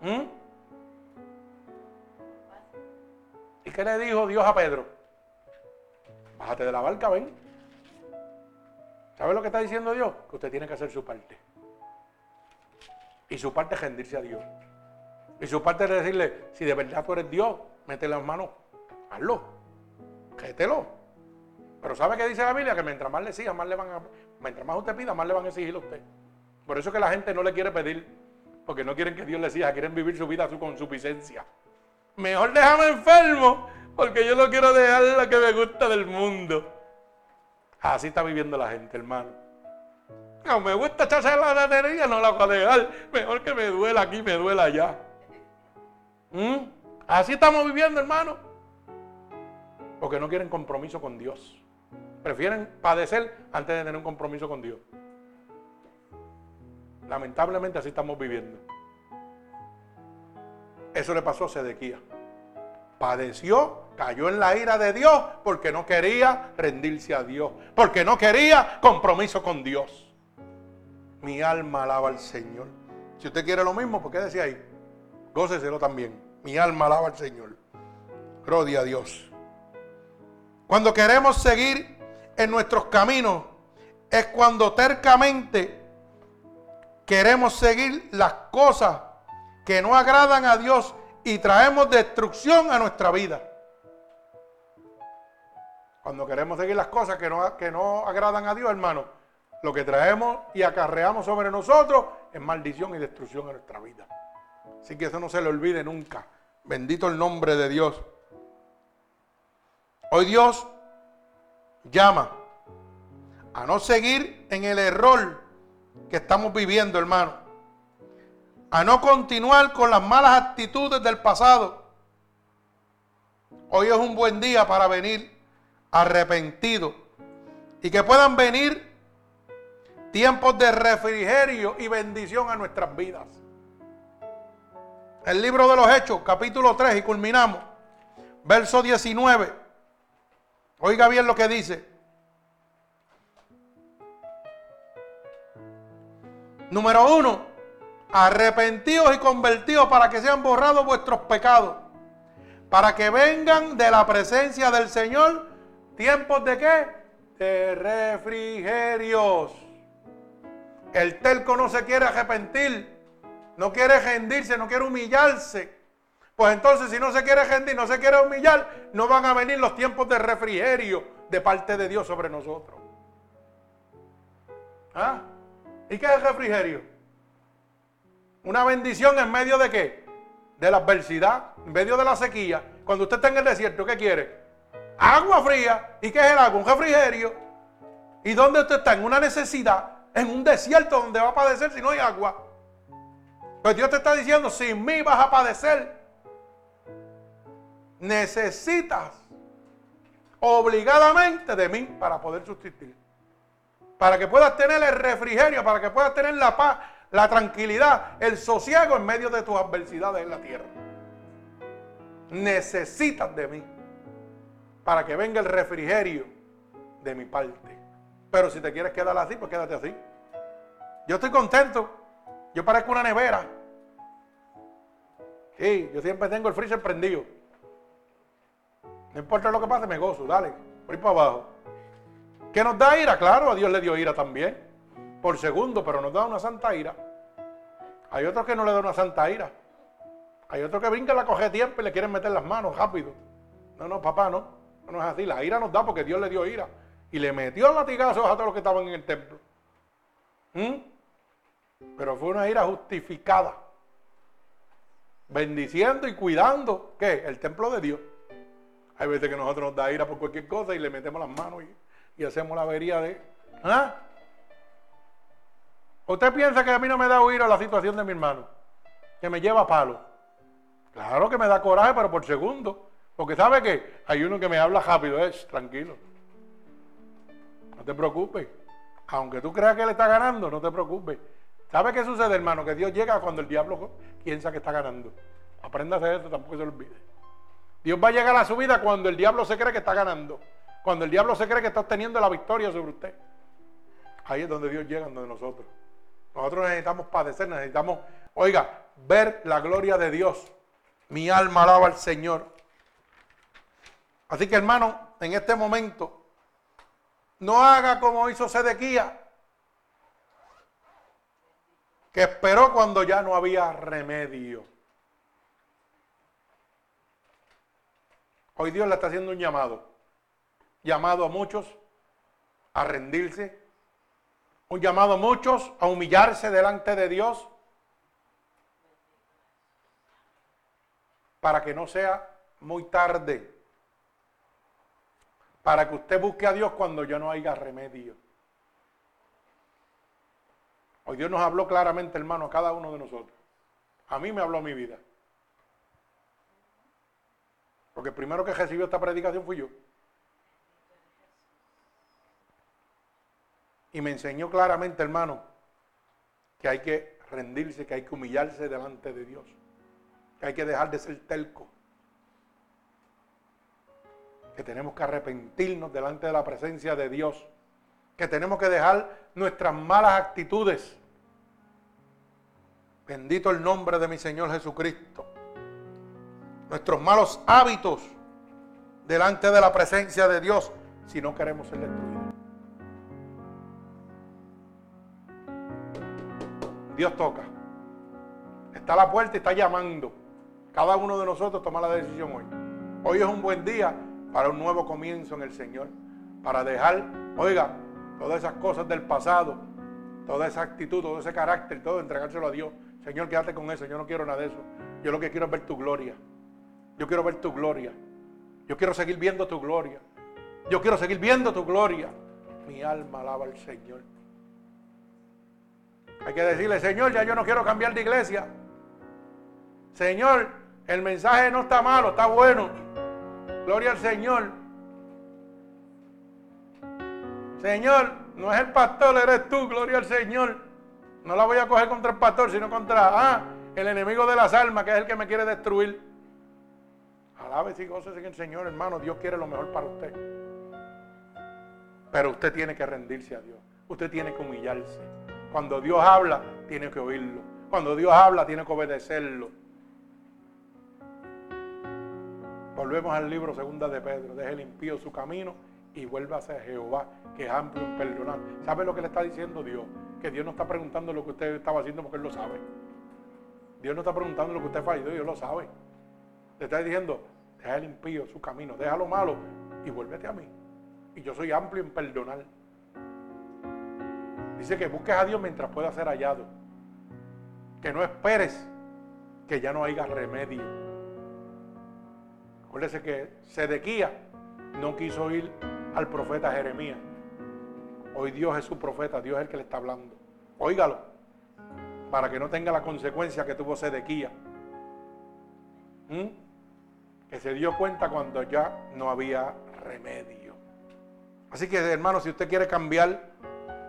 ¿Mm? ¿Y qué le dijo Dios a Pedro? Bájate de la barca, ven. ¿Sabe lo que está diciendo Dios? Que usted tiene que hacer su parte. Y su parte es rendirse a Dios. Y su parte es decirle, si de verdad tú eres Dios, mete las manos, hazlo, créetelo. Pero ¿sabe qué dice la Biblia? Que mientras más le siga, más le van a, mientras más usted pida, más le van a exigir a usted. Por eso que la gente no le quiere pedir, porque no quieren que Dios le siga, quieren vivir su vida con suficiencia. Mejor déjame enfermo, porque yo no quiero dejar lo que me gusta del mundo. Así está viviendo la gente, hermano. No me gusta echarse la batería, no la voy a dejar. Mejor que me duela aquí, me duela allá. ¿Mm? Así estamos viviendo, hermano. Porque no quieren compromiso con Dios. Prefieren padecer antes de tener un compromiso con Dios. Lamentablemente así estamos viviendo. Eso le pasó a Sedequía. Padeció, cayó en la ira de Dios porque no quería rendirse a Dios, porque no quería compromiso con Dios. Mi alma alaba al Señor. Si usted quiere lo mismo, ¿por qué decía ahí? Góceselo también. Mi alma alaba al Señor. Gloria a Dios. Cuando queremos seguir en nuestros caminos, es cuando tercamente queremos seguir las cosas que no agradan a Dios y traemos destrucción a nuestra vida. Cuando queremos seguir las cosas que no, que no agradan a Dios, hermano, lo que traemos y acarreamos sobre nosotros es maldición y destrucción a nuestra vida. Así que eso no se le olvide nunca. Bendito el nombre de Dios. Hoy Dios llama a no seguir en el error que estamos viviendo, hermano a no continuar con las malas actitudes del pasado. Hoy es un buen día para venir arrepentido y que puedan venir tiempos de refrigerio y bendición a nuestras vidas. El libro de los Hechos, capítulo 3, y culminamos. Verso 19. Oiga bien lo que dice. Número uno, arrepentidos y convertidos para que sean borrados vuestros pecados, para que vengan de la presencia del Señor tiempos de qué? De refrigerios. El telco no se quiere arrepentir, no quiere rendirse, no quiere humillarse. Pues entonces si no se quiere rendir, no se quiere humillar, no van a venir los tiempos de refrigerio de parte de Dios sobre nosotros. ¿Ah? ¿Y qué es el refrigerio? Una bendición en medio de qué? De la adversidad, en medio de la sequía. Cuando usted está en el desierto, ¿qué quiere? Agua fría. ¿Y qué es el agua? Un refrigerio. ¿Y dónde usted está? En una necesidad, en un desierto donde va a padecer si no hay agua. Pues Dios te está diciendo, sin mí vas a padecer. Necesitas obligadamente de mí para poder sustituir. Para que puedas tener el refrigerio, para que puedas tener la paz, la tranquilidad, el sosiego en medio de tus adversidades en la tierra. Necesitas de mí para que venga el refrigerio de mi parte. Pero si te quieres quedar así, pues quédate así. Yo estoy contento. Yo parezco una nevera. Sí, yo siempre tengo el freezer prendido. No importa lo que pase, me gozo, dale, por ahí para abajo. ¿Qué nos da ira? Claro, a Dios le dio ira también. Por segundo, pero nos da una santa ira. Hay otros que no le dan una santa ira. Hay otros que brincan la coge tiempo y le quieren meter las manos rápido. No, no, papá, no. No es así. La ira nos da porque Dios le dio ira. Y le metió latigazos a todos los que estaban en el templo. ¿Mm? Pero fue una ira justificada. Bendiciendo y cuidando, ¿qué? El templo de Dios. Hay veces que nosotros nos da ira por cualquier cosa y le metemos las manos y, hacemos la avería de... ¿Ah? ¿Usted piensa que a mí no me da ira la situación de mi hermano? Que me lleva a palo. Claro que me da coraje, pero por segundo. Porque sabe que hay uno que me habla rápido, es tranquilo. No te preocupes. Aunque tú creas que él está ganando, no te preocupes. ¿Sabe qué sucede, hermano? Que Dios llega cuando el diablo piensa que está ganando. Aprenda a hacer eso, tampoco se lo olvide. Dios va a llegar a su vida cuando el diablo se cree que está ganando. Cuando el diablo se cree que está obteniendo la victoria sobre usted. Ahí es donde Dios llega, donde nosotros. Nosotros necesitamos padecer, necesitamos, oiga, ver la gloria de Dios. Mi alma alaba al Señor. Así que hermano, en este momento, no haga como hizo Sedequía, que esperó cuando ya no había remedio. Hoy Dios le está haciendo un llamado. Llamado a muchos a rendirse. Un llamado a muchos a humillarse delante de Dios. Para que no sea muy tarde. Para que usted busque a Dios cuando ya no haya remedio. Hoy Dios nos habló claramente, hermano, a cada uno de nosotros. A mí me habló mi vida. Porque el primero que recibió esta predicación fui yo. Y me enseñó claramente, hermano, que hay que rendirse, que hay que humillarse delante de Dios. Que hay que dejar de ser telco. Que tenemos que arrepentirnos delante de la presencia de Dios. Que tenemos que dejar nuestras malas actitudes. Bendito el nombre de mi Señor Jesucristo nuestros malos hábitos delante de la presencia de Dios si no queremos ser destruidos. Dios toca. Está a la puerta y está llamando. Cada uno de nosotros toma la decisión hoy. Hoy es un buen día para un nuevo comienzo en el Señor. Para dejar, oiga, todas esas cosas del pasado, toda esa actitud, todo ese carácter, todo entregárselo a Dios. Señor, quédate con eso. Yo no quiero nada de eso. Yo lo que quiero es ver tu gloria. Yo quiero ver tu gloria. Yo quiero seguir viendo tu gloria. Yo quiero seguir viendo tu gloria. Mi alma alaba al Señor. Hay que decirle, Señor, ya yo no quiero cambiar de iglesia. Señor, el mensaje no está malo, está bueno. Gloria al Señor. Señor, no es el pastor, eres tú, gloria al Señor. No la voy a coger contra el pastor, sino contra ah, el enemigo de las almas, que es el que me quiere destruir. Alabe y goces en el Señor, hermano. Dios quiere lo mejor para usted. Pero usted tiene que rendirse a Dios. Usted tiene que humillarse. Cuando Dios habla, tiene que oírlo. Cuando Dios habla, tiene que obedecerlo. Volvemos al libro segunda de Pedro. Deje el su camino y vuelva a Jehová, que es amplio en perdonar. ¿Sabe lo que le está diciendo Dios? Que Dios no está preguntando lo que usted estaba haciendo porque Él lo sabe. Dios no está preguntando lo que usted falló, Dios lo sabe. Le está diciendo, deja el impío su camino, deja lo malo y vuélvete a mí. Y yo soy amplio en perdonar. Dice que busques a Dios mientras pueda ser hallado. Que no esperes que ya no haya remedio. Acuérdese que Sedequía no quiso ir al profeta Jeremías. Hoy Dios es su profeta, Dios es el que le está hablando. Óigalo, para que no tenga la consecuencia que tuvo Sedequía. ¿Mm? Que se dio cuenta cuando ya no había remedio. Así que hermano, si usted quiere cambiar,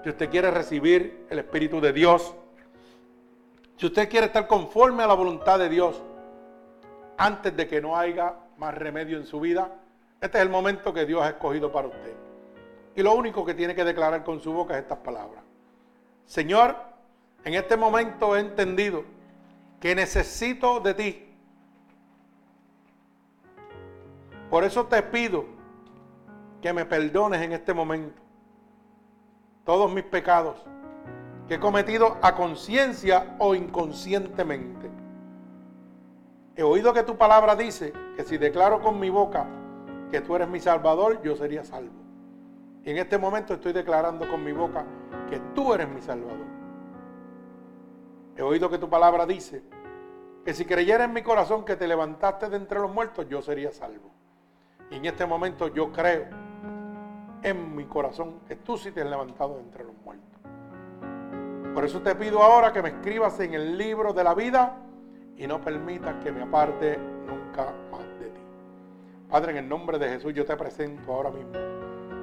si usted quiere recibir el Espíritu de Dios, si usted quiere estar conforme a la voluntad de Dios, antes de que no haya más remedio en su vida, este es el momento que Dios ha escogido para usted. Y lo único que tiene que declarar con su boca es estas palabras. Señor, en este momento he entendido que necesito de ti Por eso te pido que me perdones en este momento todos mis pecados que he cometido a conciencia o inconscientemente. He oído que tu palabra dice que si declaro con mi boca que tú eres mi salvador, yo sería salvo. Y en este momento estoy declarando con mi boca que tú eres mi salvador. He oído que tu palabra dice que si creyera en mi corazón que te levantaste de entre los muertos, yo sería salvo. Y en este momento yo creo en mi corazón que tú sí te has levantado de entre los muertos. Por eso te pido ahora que me escribas en el libro de la vida y no permitas que me aparte nunca más de ti. Padre, en el nombre de Jesús yo te presento ahora mismo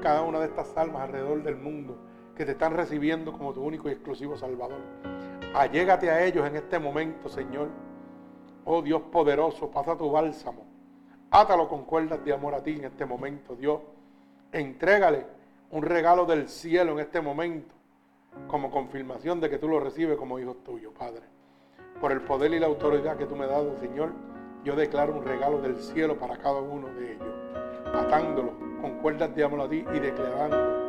cada una de estas almas alrededor del mundo que te están recibiendo como tu único y exclusivo Salvador. Allégate a ellos en este momento, Señor. Oh Dios poderoso, pasa tu bálsamo. Átalo con cuerdas de amor a ti en este momento, Dios. Entrégale un regalo del cielo en este momento como confirmación de que tú lo recibes como hijo tuyo, Padre. Por el poder y la autoridad que tú me has dado, Señor, yo declaro un regalo del cielo para cada uno de ellos, atándolo con cuerdas de amor a ti y declarando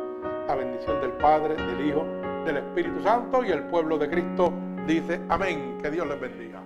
la bendición del Padre, del Hijo, del Espíritu Santo y el pueblo de Cristo dice amén. Que Dios les bendiga.